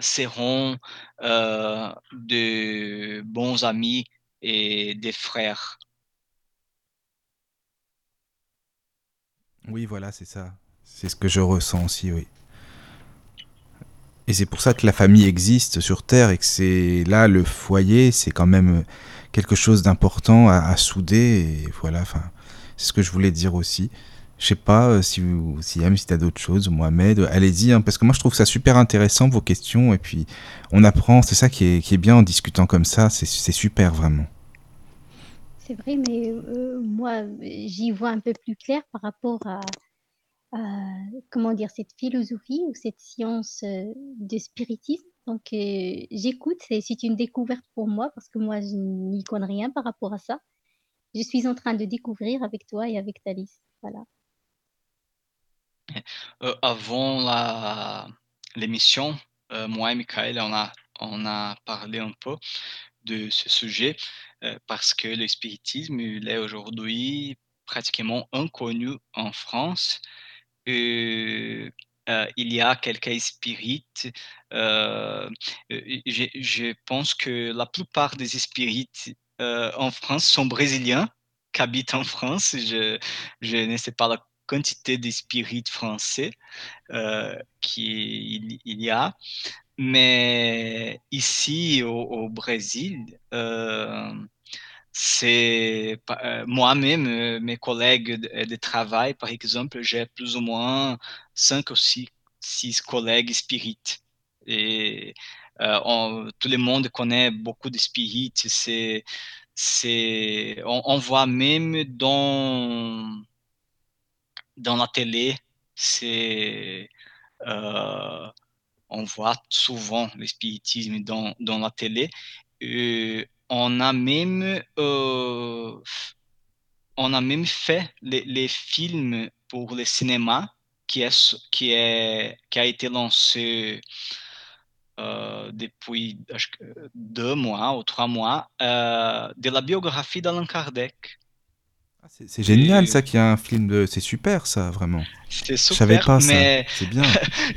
seront de bons amis et des frères. Oui, voilà, c'est ça. C'est ce que je ressens aussi, oui. Et c'est pour ça que la famille existe sur Terre et que c'est là le foyer, c'est quand même quelque chose d'important à, souder. Et voilà, enfin, c'est ce que je voulais dire aussi. Je sais pas euh, si vous, si Yann, si t'as d'autres choses, Mohamed, allez-y, hein, parce que moi je trouve ça super intéressant vos questions et puis on apprend, c'est ça qui est, qui est bien en discutant comme ça, c'est super vraiment. C'est vrai, mais euh, moi j'y vois un peu plus clair par rapport à, comment dire, cette philosophie ou cette science euh, de spiritisme. Donc, euh, j'écoute, c'est une découverte pour moi parce que moi, je n'y connais rien par rapport à ça. Je suis en train de découvrir avec toi et avec Thalys. Voilà. Euh, avant l'émission, moi et Michael, on a, on a parlé un peu de ce sujet parce que le spiritisme, il est aujourd'hui pratiquement inconnu en France. Euh, euh, il y a quelques spirites. Euh, je, pense que la plupart des spirites en France sont brésiliens qui habitent en France. Je, je ne sais pas la quantité de spirites français qu'il il y a. Mais ici au, Brésil, c'est euh, moi-même, euh, mes collègues de, travail, par exemple, j'ai plus ou moins cinq ou six, collègues spirites. Et euh, tout le monde connaît beaucoup de spirites. C'est, c'est, on, voit même dans, dans la télé, c'est, on voit souvent le spiritisme dans, dans la télé on a même, euh, on a même fait les, films pour le cinéma qui, est, qui, est, qui a été lancé euh, depuis deux mois ou trois mois euh, de la biographie d'Alain Kardec. Ah, c'est génial ça qu'il y a un film de... C'est super ça, vraiment. C'est super, Je savais pas mais c'est bien.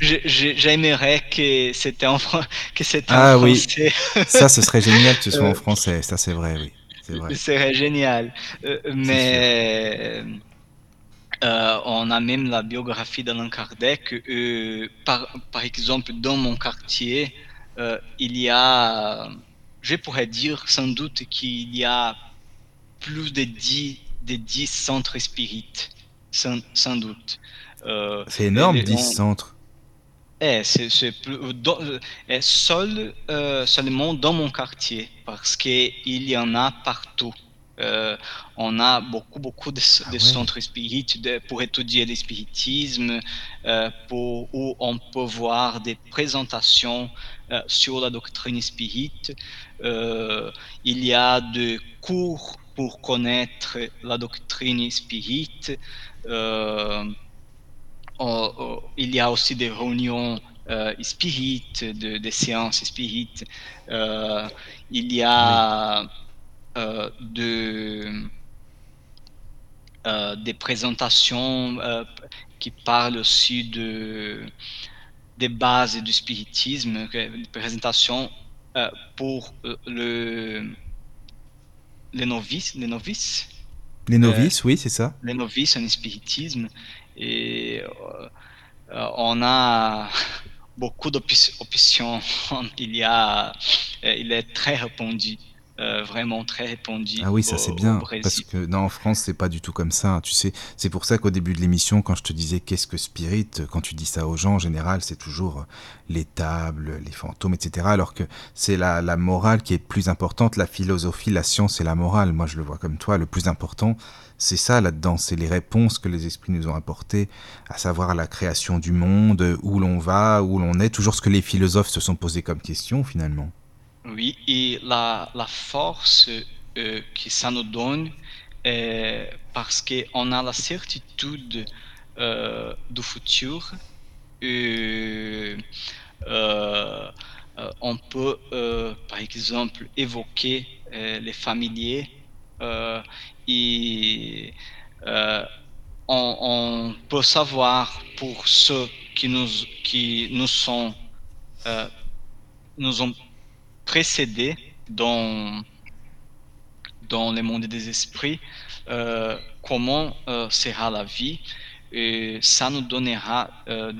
[LAUGHS] J'aimerais que c'était en, que ah, en français. Oui. [LAUGHS] ça, ce serait génial que ce soit en euh, français, ça c'est vrai, oui. Ce serait génial. Euh, mais euh, on a même la biographie d'Alain Kardec. par, par exemple, dans mon quartier, il y a, je pourrais dire sans doute qu'il y a plus de 10 des 10 centres spirites, sans, sans doute. Euh, c'est énorme, 10 centres. Eh, c'est eh, seul, euh, seulement dans mon quartier, parce qu'il y en a partout. Euh, on a beaucoup, beaucoup de, ah centres spirites pour étudier le spiritisme, pour, où on peut voir des présentations sur la doctrine spirite. il y a des cours pour connaître la doctrine spirite. Euh, il y a aussi des réunions euh, spirites, de, des séances spirites. Euh, il y a euh, de, des présentations qui parlent aussi de, des bases du spiritisme, des présentations pour le les novices, les novices. Les novices, oui, c'est ça. Les novices en spiritisme. Et euh, on a [LAUGHS] beaucoup d'options. [LAUGHS] Il y a, euh, il est très répandu euh, vraiment très répandu. Ah oui, ça c'est bien. Parce que non, en France, c'est pas du tout comme ça. Tu sais, c'est pour ça qu'au début de l'émission, quand je te disais qu'est-ce que spirit, quand tu dis ça aux gens, en général, c'est toujours les tables, les fantômes, etc. Alors que c'est la, la morale qui est plus importante, la philosophie, la science et la morale. Moi, je le vois comme toi. Le plus important, c'est ça là-dedans, c'est les réponses que les esprits nous ont apportées, à savoir la création du monde, où l'on va, où l'on est, toujours ce que les philosophes se sont posés comme question finalement. Oui, et la, force euh, que ça nous donne, est parce qu'on a la certitude euh, du futur, euh, on peut par exemple évoquer les familiers et euh, on, peut savoir pour ceux qui nous, sont euh, nous ont précédés dans dans le monde des esprits euh, comment sera la vie. Et ça nous donnera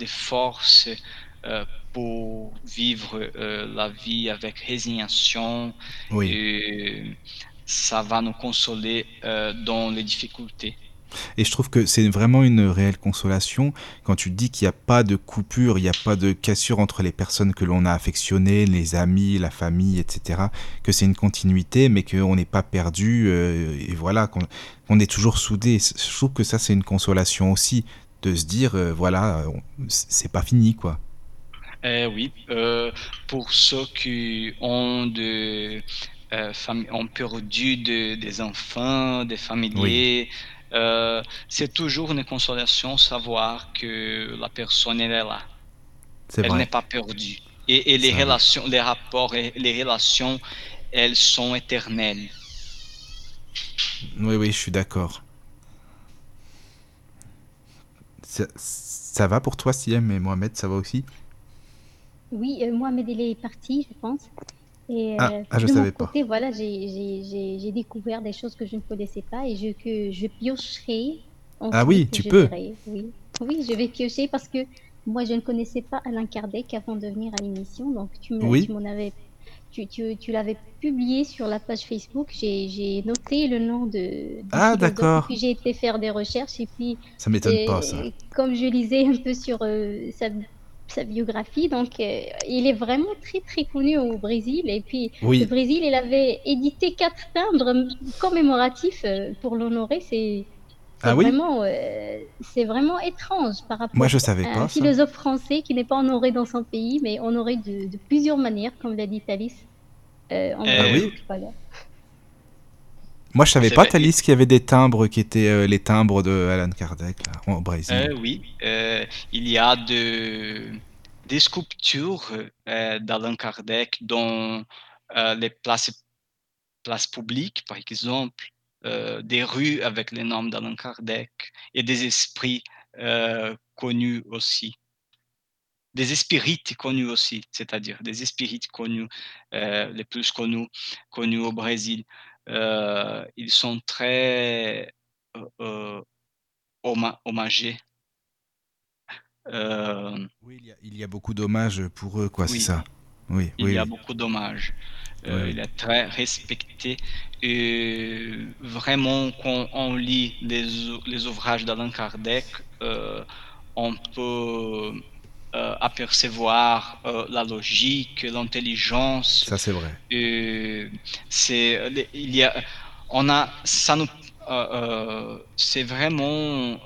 des forces pour vivre la vie avec résignation. Oui. Ça va nous consoler euh, dans les difficultés. Et je trouve que c'est vraiment une réelle consolation quand tu dis qu'il n'y a pas de coupure, il n'y a pas de cassure entre les personnes que l'on a affectionnées, les amis, la famille, etc. Que c'est une continuité, mais qu'on n'est pas perdu, euh, et voilà, qu'on est toujours soudés. Je trouve que ça, c'est une consolation aussi, de se dire, euh, voilà, c'est pas fini, quoi. Eh oui, pour ceux qui ont de euh, ont perdu des enfants, des familiers. Euh, c'est toujours une consolation savoir que la personne elle est là. elle n'est pas perdue. Et, les relations, les rapports, et les relations, elles sont éternelles. Oui, oui, je suis d'accord. Ça, va pour toi, Siem et Mohamed, ça va aussi? Oui, euh, Mohamed, il est parti, je pense. Et ah, euh, ah, je de savais mon côté, voilà, j'ai découvert des choses que je ne connaissais pas et je, que je piocherai. Ah oui, tu peux. Oui. oui, je vais piocher parce que moi, je ne connaissais pas Alain Kardec avant de venir à l'émission. Donc, tu m'en avais tu, tu, tu l'avais publié sur la page Facebook. J'ai noté le nom de. Ah, d'accord. Puis j'ai été faire des recherches et puis. Ça m'étonne pas, ça. Comme je lisais un peu sur euh, sa sa biographie. Donc, euh, il est vraiment très très connu au Brésil. Et puis, oui. le Brésil, il avait édité quatre timbres commémoratifs euh, pour l'honorer. C'est ah vraiment, euh, c'est vraiment étrange par rapport Moi, je savais à pas, un philosophe français qui n'est pas honoré dans son pays, mais honoré de, de plusieurs manières, comme l'a dit Thalys. en ah oui. Moi, je savais pas, Thalys, qu'il y avait des timbres qui étaient les timbres de Alan Kardec là, au Brésil. oui, il y a de des sculptures euh, d'Allan Kardec dans euh, les places, places publiques, par exemple, euh, des rues avec les noms d'Allan Kardec et des esprits connus aussi. Des spirites connus aussi, c'est-à-dire des spirites connus, les plus connus, connus au Brésil. Ils sont très hommagés euh, oui, il y, a, beaucoup d'hommages pour eux, quoi, c'est ça. Oui, il y a beaucoup d'hommages. Euh, il est très respecté. Et vraiment, quand on lit les, les ouvrages d'Alain Kardec, euh, on peut apercevoir la logique, l'intelligence. Ça, c'est vrai. c'est, il y a, on a, ça nous, c'est vraiment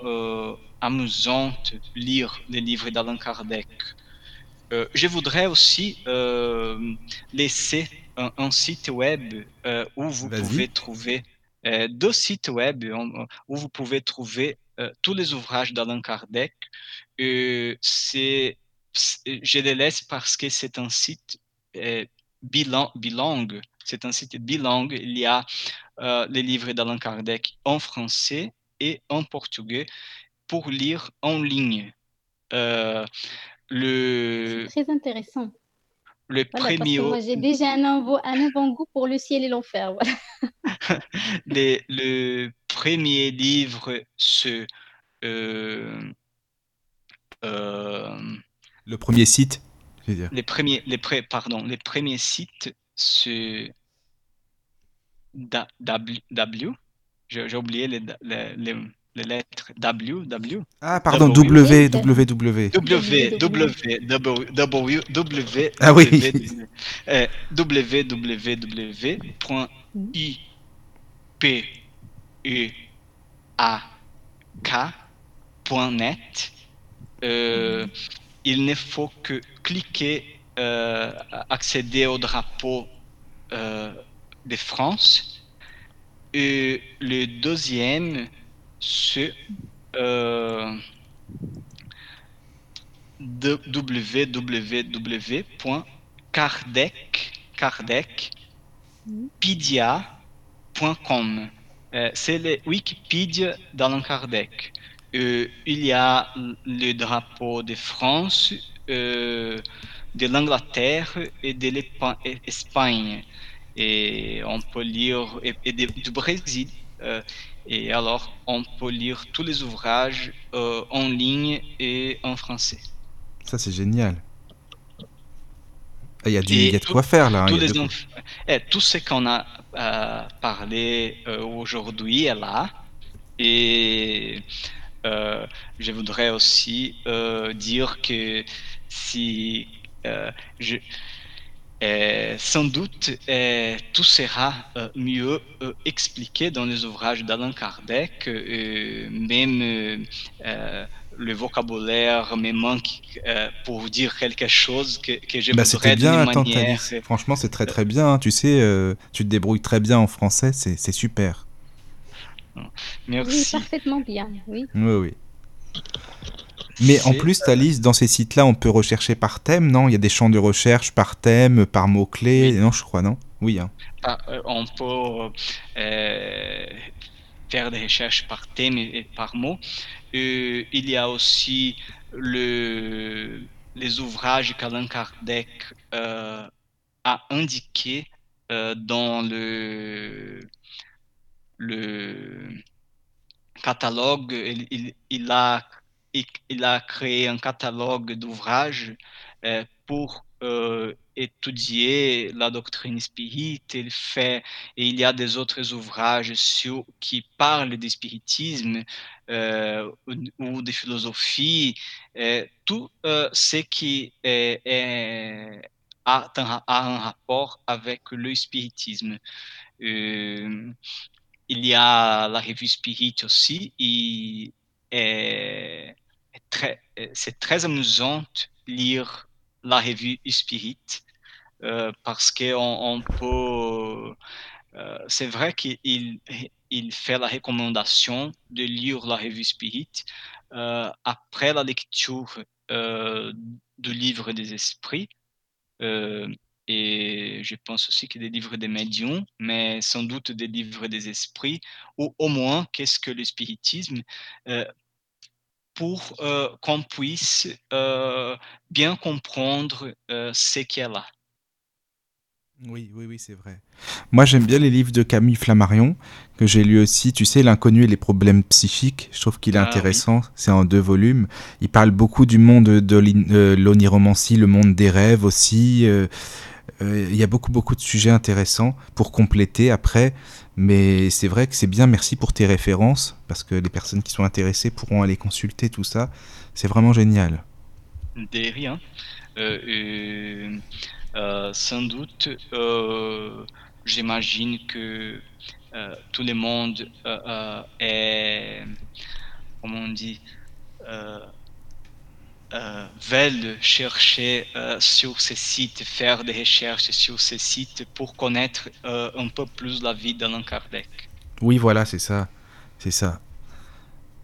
amusante lire les livres d'Alain Kardec. Euh, je voudrais aussi euh, laisser un, site web euh, où vous pouvez trouver deux sites web où vous pouvez trouver tous les ouvrages d'Alain Kardec. c'est, je les laisse parce que c'est un site bilingue. C'est un site bilingue. Il y a les livres d'Alain Kardec en français et en portugais pour lire en ligne. Euh, le... C'est très intéressant. Le premier. moi, j'ai déjà un, un avant-goût pour le ciel et l'enfer. Voilà. [LAUGHS] le premier livre, ce. Euh, euh, le premier site, je veux dire. Les premiers, les pardon, les premiers sites, Da- W, W. J'ai oublié les, les, les, les lettres W, W. Ah, pardon, W. W, W, W. W, W, W, W, W, Ah oui. W, e a k.net. Euh, il ne faut que cliquer, euh, accéder au drapeau euh, de France. Et le deuxième, c'est euh, Euh, c'est le Wikipédia d'Alain Kardec. Euh, il y a le drapeau de France, euh, de l'Angleterre et de l'Espa- l'Espagne. Et on peut lire, du Brésil. Et alors, on peut lire tous les ouvrages en ligne et en français. Ça, c'est génial. Il y a, du, Et il y a de tout- quoi faire là. hein, tous de eh, tout ce qu'on a euh, parlé euh, aujourd'hui est là. Et euh, je voudrais aussi dire que si je, euh, sans doute euh, tout sera mieux expliqué dans les ouvrages d'Alain Kardec, même le vocabulaire me manque euh, pour dire quelque chose que, que je Bah, voudrais c'était d'une bien, attends, manière Thalys. Franchement, c'est très très bien. hein. Tu sais, euh, tu te débrouilles très bien en français, c'est c'est super. Oui, Merci. parfaitement bien, oui. Oui, oui. Mais en plus, Thalys, dans ces sites-là, on peut rechercher par thème, non? Il y a des champs de recherche par thème, par mots-clés. Oui. Non, je crois, non? Oui. hein. Ah, euh, on peut euh, des recherches par thème et, par mot. Euh, il y a aussi le, les ouvrages qu'Alain Kardec euh, a indiqués euh, dans le, le catalogue. Il, a, il, a créé un catalogue d'ouvrages pour euh, étudier la doctrine spirite. Il fait, et il y a des autres ouvrages sur, qui parlent du spiritisme euh, ou, de philosophie, tout euh, ce qui a, un rapport avec le spiritisme. Il y a la revue Spirit aussi, et c'est très amusant de lire la revue Spirit euh, parce qu'on on peut. euh, c'est vrai qu'il il fait la recommandation de lire la revue Spirit euh, après la lecture du livre des esprits. Et je pense aussi que des livres des médiums, mais sans doute des livres des esprits, ou au moins qu'est-ce que le spiritisme, pour euh, qu'on puisse euh, bien comprendre euh, ce est là. Oui, oui, oui, c'est vrai. Moi, j'aime bien les livres de Camille Flammarion, que j'ai lu aussi. Tu sais, L'inconnu et les problèmes psychiques. Je trouve qu'il est Ah oui. intéressant. C'est en deux volumes. Il parle beaucoup du monde de l'oniromancie, le monde des rêves aussi. Euh, Il y a beaucoup, beaucoup de sujets intéressants pour compléter après. Mais c'est vrai que c'est bien. Merci pour tes références, parce que les personnes qui sont intéressées pourront aller consulter tout ça. C'est vraiment génial. De rien. Euh, euh, euh, sans doute, j'imagine que tout le monde est, comment on dit, euh, veulent chercher euh, sur ces sites, faire des recherches sur ces sites pour connaître euh, un peu plus la vie d'Alain Kardec. Oui, voilà, c'est ça. C'est ça.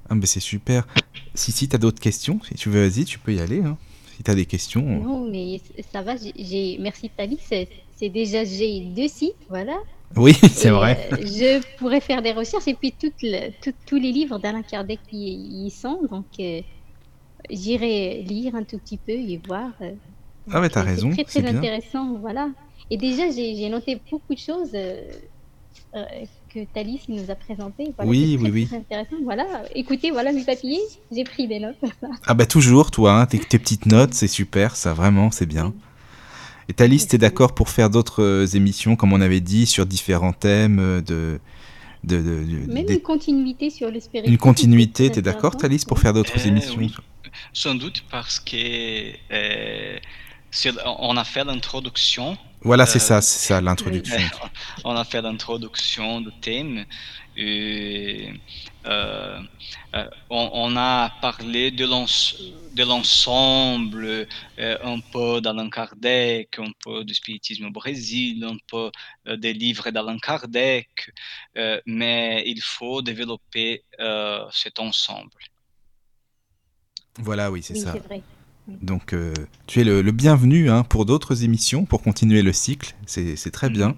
Ah, mais c'est super. Si, si, t'as d'autres questions, si tu veux, vas-y, tu peux y aller. hein. Si t'as des questions. Non, mais ça va, j'ai- merci Thalys, c'est déjà, j'ai deux sites, voilà. Oui, [LAUGHS] c'est Et, vrai. euh, je pourrais faire des recherches et puis toutes le- tout- tous les livres d'Alain Kardec y, y sont, donc euh, j'irai lire un tout petit peu et voir. euh. Ah, mais Donc, t'as raison, C'est très, très bien. intéressant, voilà. Et déjà, j'ai noté beaucoup de choses euh, euh, que Thalys nous a présentées. Voilà, Oui, très, oui, oui. très intéressant. Voilà, écoutez, voilà mes papiers, j'ai pris des notes. [LAUGHS] Ah bah toujours, toi, hein, tes, tes petites notes, c'est super, ça vraiment, c'est bien. Et Thalys, t'es d'accord pour faire d'autres émissions, comme on avait dit, sur différents thèmes de, de, de- de- Même des- une continuité sur le spiritisme. Une continuité, t'es d'accord. Thalys, pour faire d'autres Eh émissions? oui. Sans doute parce que euh, on a fait l'introduction Voilà, c'est Euh, ça, c'est ça, l'introduction. [LAUGHS] on a fait l'introduction du thème et euh, euh, on, on a parlé de l'ens- de l'ensemble, euh, un peu d'Allan Kardec, un peu du spiritisme au Brésil, un peu des livres d'Allan Kardec, mais il faut développer cet ensemble. Voilà, oui, c'est Oui, ça. c'est vrai. Donc, euh, tu es le, le bienvenu hein, pour d'autres émissions, pour continuer le cycle. C'est très bien.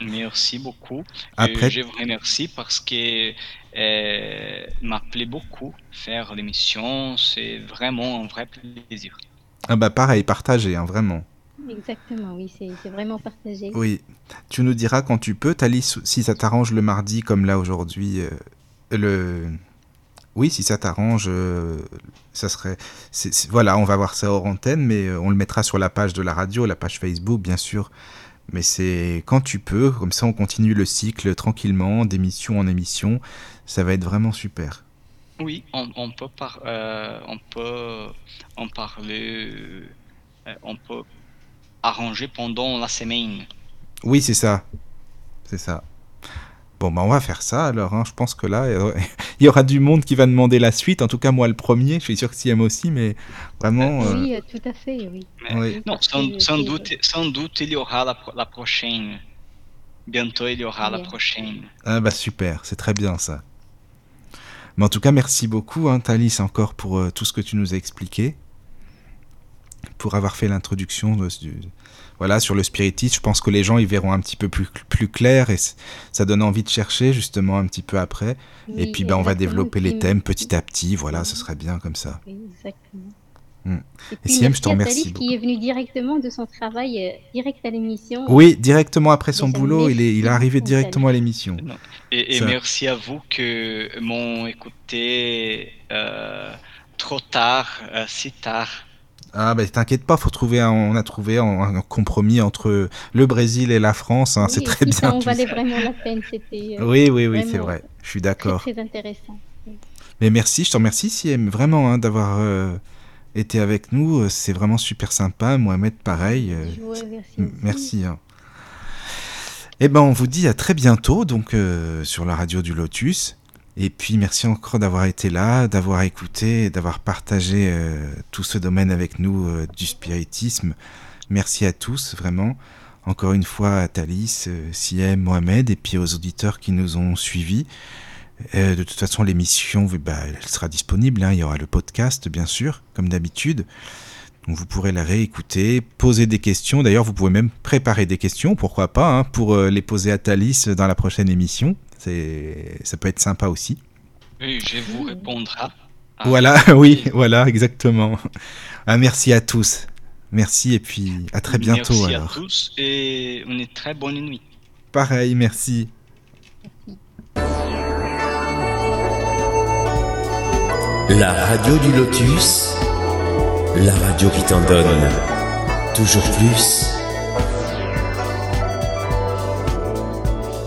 Merci beaucoup. Après- Euh, je vous remercie parce que euh, m'a beaucoup faire l'émission. C'est vraiment un vrai plaisir. Ah bah pareil, partagé, hein, vraiment. Exactement, oui, c'est c'est vraiment partagé. Oui. Tu nous diras quand tu peux, Thalys, si ça t'arrange le mardi comme là aujourd'hui. euh, le... Oui, si ça t'arrange, euh, ça serait... Voilà, on va voir ça hors antenne, mais euh, on le mettra sur la page de la radio, la page Facebook, bien sûr. Mais c'est quand tu peux, comme ça on continue le cycle tranquillement, d'émission en émission. Ça va être vraiment super. Oui, on, on peut par- euh, on peut en parler, euh, on peut arranger pendant la semaine. Oui, c'est ça. C'est ça. Bon, bah on va faire ça alors. hein. Je pense que là, euh, [LAUGHS] il y aura du monde qui va demander la suite. En tout cas, moi le premier. Je suis sûr que Siem aussi, mais vraiment. euh, Oui, euh, tout à fait, oui. Mais- oui. Non, sans, doute, sans doute il y aura la, pro- la prochaine. Bientôt il y aura la prochaine. Ah bah super, c'est très bien ça. Mais en tout cas, merci beaucoup, hein, Thalys, encore pour euh, tout ce que tu nous as expliqué, pour avoir fait l'introduction de voilà, sur le spiritisme. Je pense que les gens y verront un petit peu plus, plus clair et ça donne envie de chercher justement un petit peu après. et puis bah, on va développer les thèmes petit à petit. Voilà, ce serait bien comme ça. Exactement. Hmm. Et puis, Siem, je merci te à remercie qui est venu directement de son travail, euh, direct à l'émission. Oui, directement après son boulot, il est, il est arrivé directement à l'émission. Et, et merci à vous que m'ont écouté euh, trop tard, euh, si tard. Ah bah t'inquiète pas, faut trouver un- on a trouvé un, un compromis entre le Brésil et la France, hein, Oui, c'est très bien. en tu valait vraiment la peine. C'était euh, Oui, oui, oui, c'est vrai. Je suis très, d'accord. très intéressant. Mais merci, je te remercie, Siem, vraiment, hein, d'avoir euh, été avec nous. Euh, C'est vraiment super sympa. Mohamed, pareil. euh, Je vous remercie. m- aussi. merci. hein. Eh ben, on vous dit à très bientôt, donc sur la radio du Lotus. Et puis, merci encore d'avoir été là, d'avoir écouté, d'avoir partagé euh, tout ce domaine avec nous euh, du spiritisme. Merci à tous, vraiment. Encore une fois à Thalys, euh, Siem, Mohamed, et puis aux auditeurs qui nous ont suivis. Euh, de toute façon, l'émission, bah, elle sera disponible. hein. Il y aura le podcast, bien sûr, comme d'habitude. Vous pourrez la réécouter, poser des questions. D'ailleurs, vous pouvez même préparer des questions, pourquoi pas, hein, pour les poser à Thalys dans la prochaine émission. C'est, ça peut être sympa aussi. Oui, je vous répondrai. Ah, Voilà, [LAUGHS] oui, voilà, exactement. Ah, merci à tous. Merci et puis à très bientôt Merci alors. à tous et une très bonne nuit. Pareil, merci. La radio du Lotus, la radio qui t'en donne toujours plus.